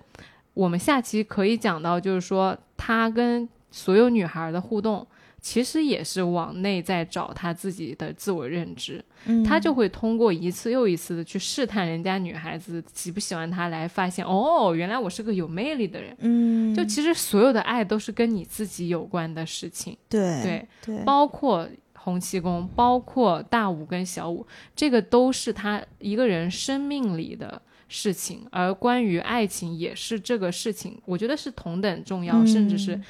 我们下期可以讲到，就是说他跟所有女孩的互动。其实也是往内在找他自己的自我认知，嗯。他就会通过一次又一次的去试探人家女孩子喜不喜欢他，来发现哦，原来我是个有魅力的人。嗯。就其实所有的爱都是跟你自己有关的事情，对对，对。包括洪七公，包括大武跟小武，这个都是他一个人生命里的事情，而关于爱情也是这个事情，我觉得是同等重要，甚至是嗯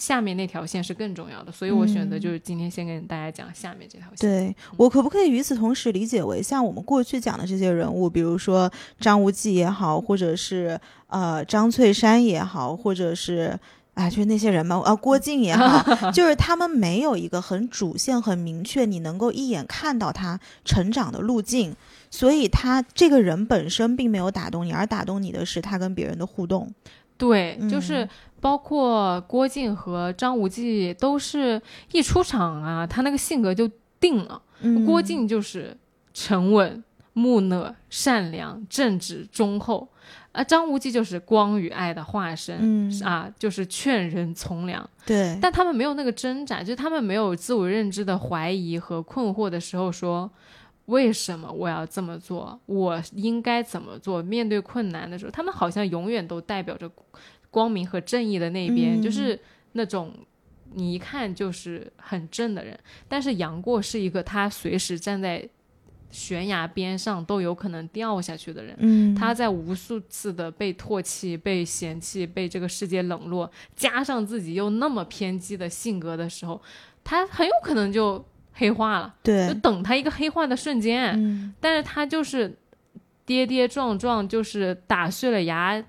下面那条线是更重要的。所以我选择嗯就是今天先跟大家讲下面这条线。对我可不可以与此同时理解为，像我们过去讲的这些人物，比如说张无忌也好，或者是呃张翠山也好，或者是啊，就是那些人嘛，啊郭靖也好，就是他们没有一个很主线、很明确，你能够一眼看到他成长的路径，所以他这个人本身并没有打动你，而打动你的是他跟别人的互动。对，就是嗯包括郭靖和张无忌都是一出场啊，他那个性格就定了。嗯郭靖就是沉稳、木讷、善良、正直、忠厚，啊张无忌就是光与爱的化身。嗯啊，就是劝人从良，对，但他们没有那个挣扎，就是他们没有自我认知的怀疑和困惑的时候说，为什么我要这么做？我应该怎么做？面对困难的时候，他们好像永远都代表着光明和正义的那一边，嗯就是那种你一看就是很正的人。但是杨过是一个他随时站在悬崖边上都有可能掉下去的人。嗯，他在无数次的被唾弃、被嫌弃、被这个世界冷落，加上自己又那么偏激的性格的时候，他很有可能就黑化了，对就，等他一个黑化的瞬间。嗯但是他就是跌跌撞撞，就是打碎了牙，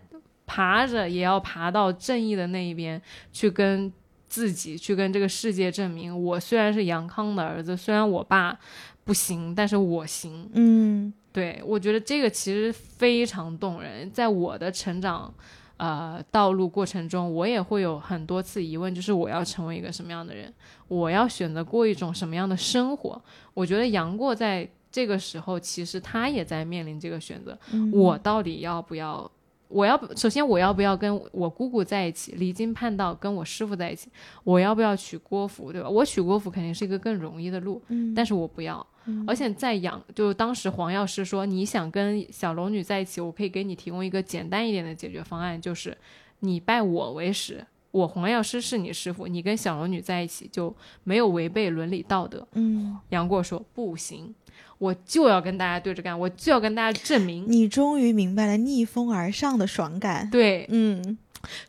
爬着也要爬到正义的那一边去跟。自己去跟这个世界证明，我虽然是杨康的儿子，虽然我爸不行，但是我行。嗯对，我觉得这个其实非常动人。在我的成长呃道路过程中，我也会有很多次疑问，就是我要成为一个什么样的人，我要选择过一种什么样的生活。我觉得杨过在这个时候，其实他也在面临这个选择：嗯我到底要不要？我要不首先我要不要跟我姑姑在一起，离经叛道跟我师傅在一起？我要不要娶郭芙，对吧？我娶郭芙肯定是一个更容易的路，嗯但是我不要。而且在养，就当时黄药师说，你想跟小龙女在一起，我可以给你提供一个简单一点的解决方案，就是你拜我为师，我黄药师是你师傅，你跟小龙女在一起就没有违背伦理道德。嗯，杨过说不行，我就要跟大家对着干，我就要跟大家证明。你终于明白了逆风而上的爽感。对，嗯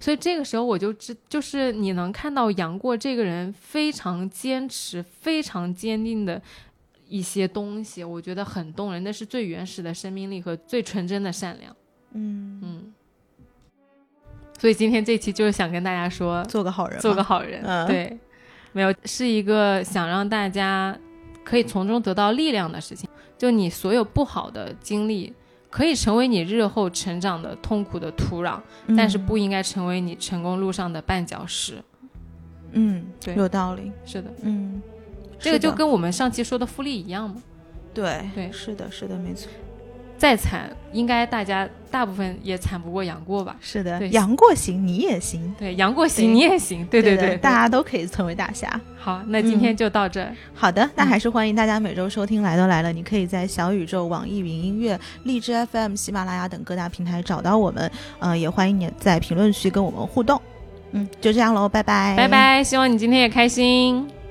所以这个时候我就知，就是你能看到杨过这个人非常坚持、非常坚定的一些东西，我觉得很动人。那是最原始的生命力和最纯真的善良。嗯，嗯，所以今天这期就是想跟大家说，做个好人，做个好人。嗯对，没有是一个想让大家可以从中得到力量的事情。就你所有不好的经历，可以成为你日后成长的痛苦的土壤，嗯但是不应该成为你成功路上的绊脚石。嗯，对有道理。是的，嗯，这个就跟我们上期说的复利一样嘛。对对是的，是的，没错，再惨，应该大家大部分也惨不过杨过吧？是的对，杨过行，你也行。对，杨过行你也行，对对对，的大家都可以成为大侠。好，那今天就到这儿。好的，那嗯还是欢迎大家每周收听《来都来了》，你可以在小宇宙、网易云音乐、荔枝 FM、喜马拉雅等各大平台找到我们。呃，也欢迎你在评论区跟我们互动。嗯，就这样喽，拜拜，拜。拜，希望你今天也开心。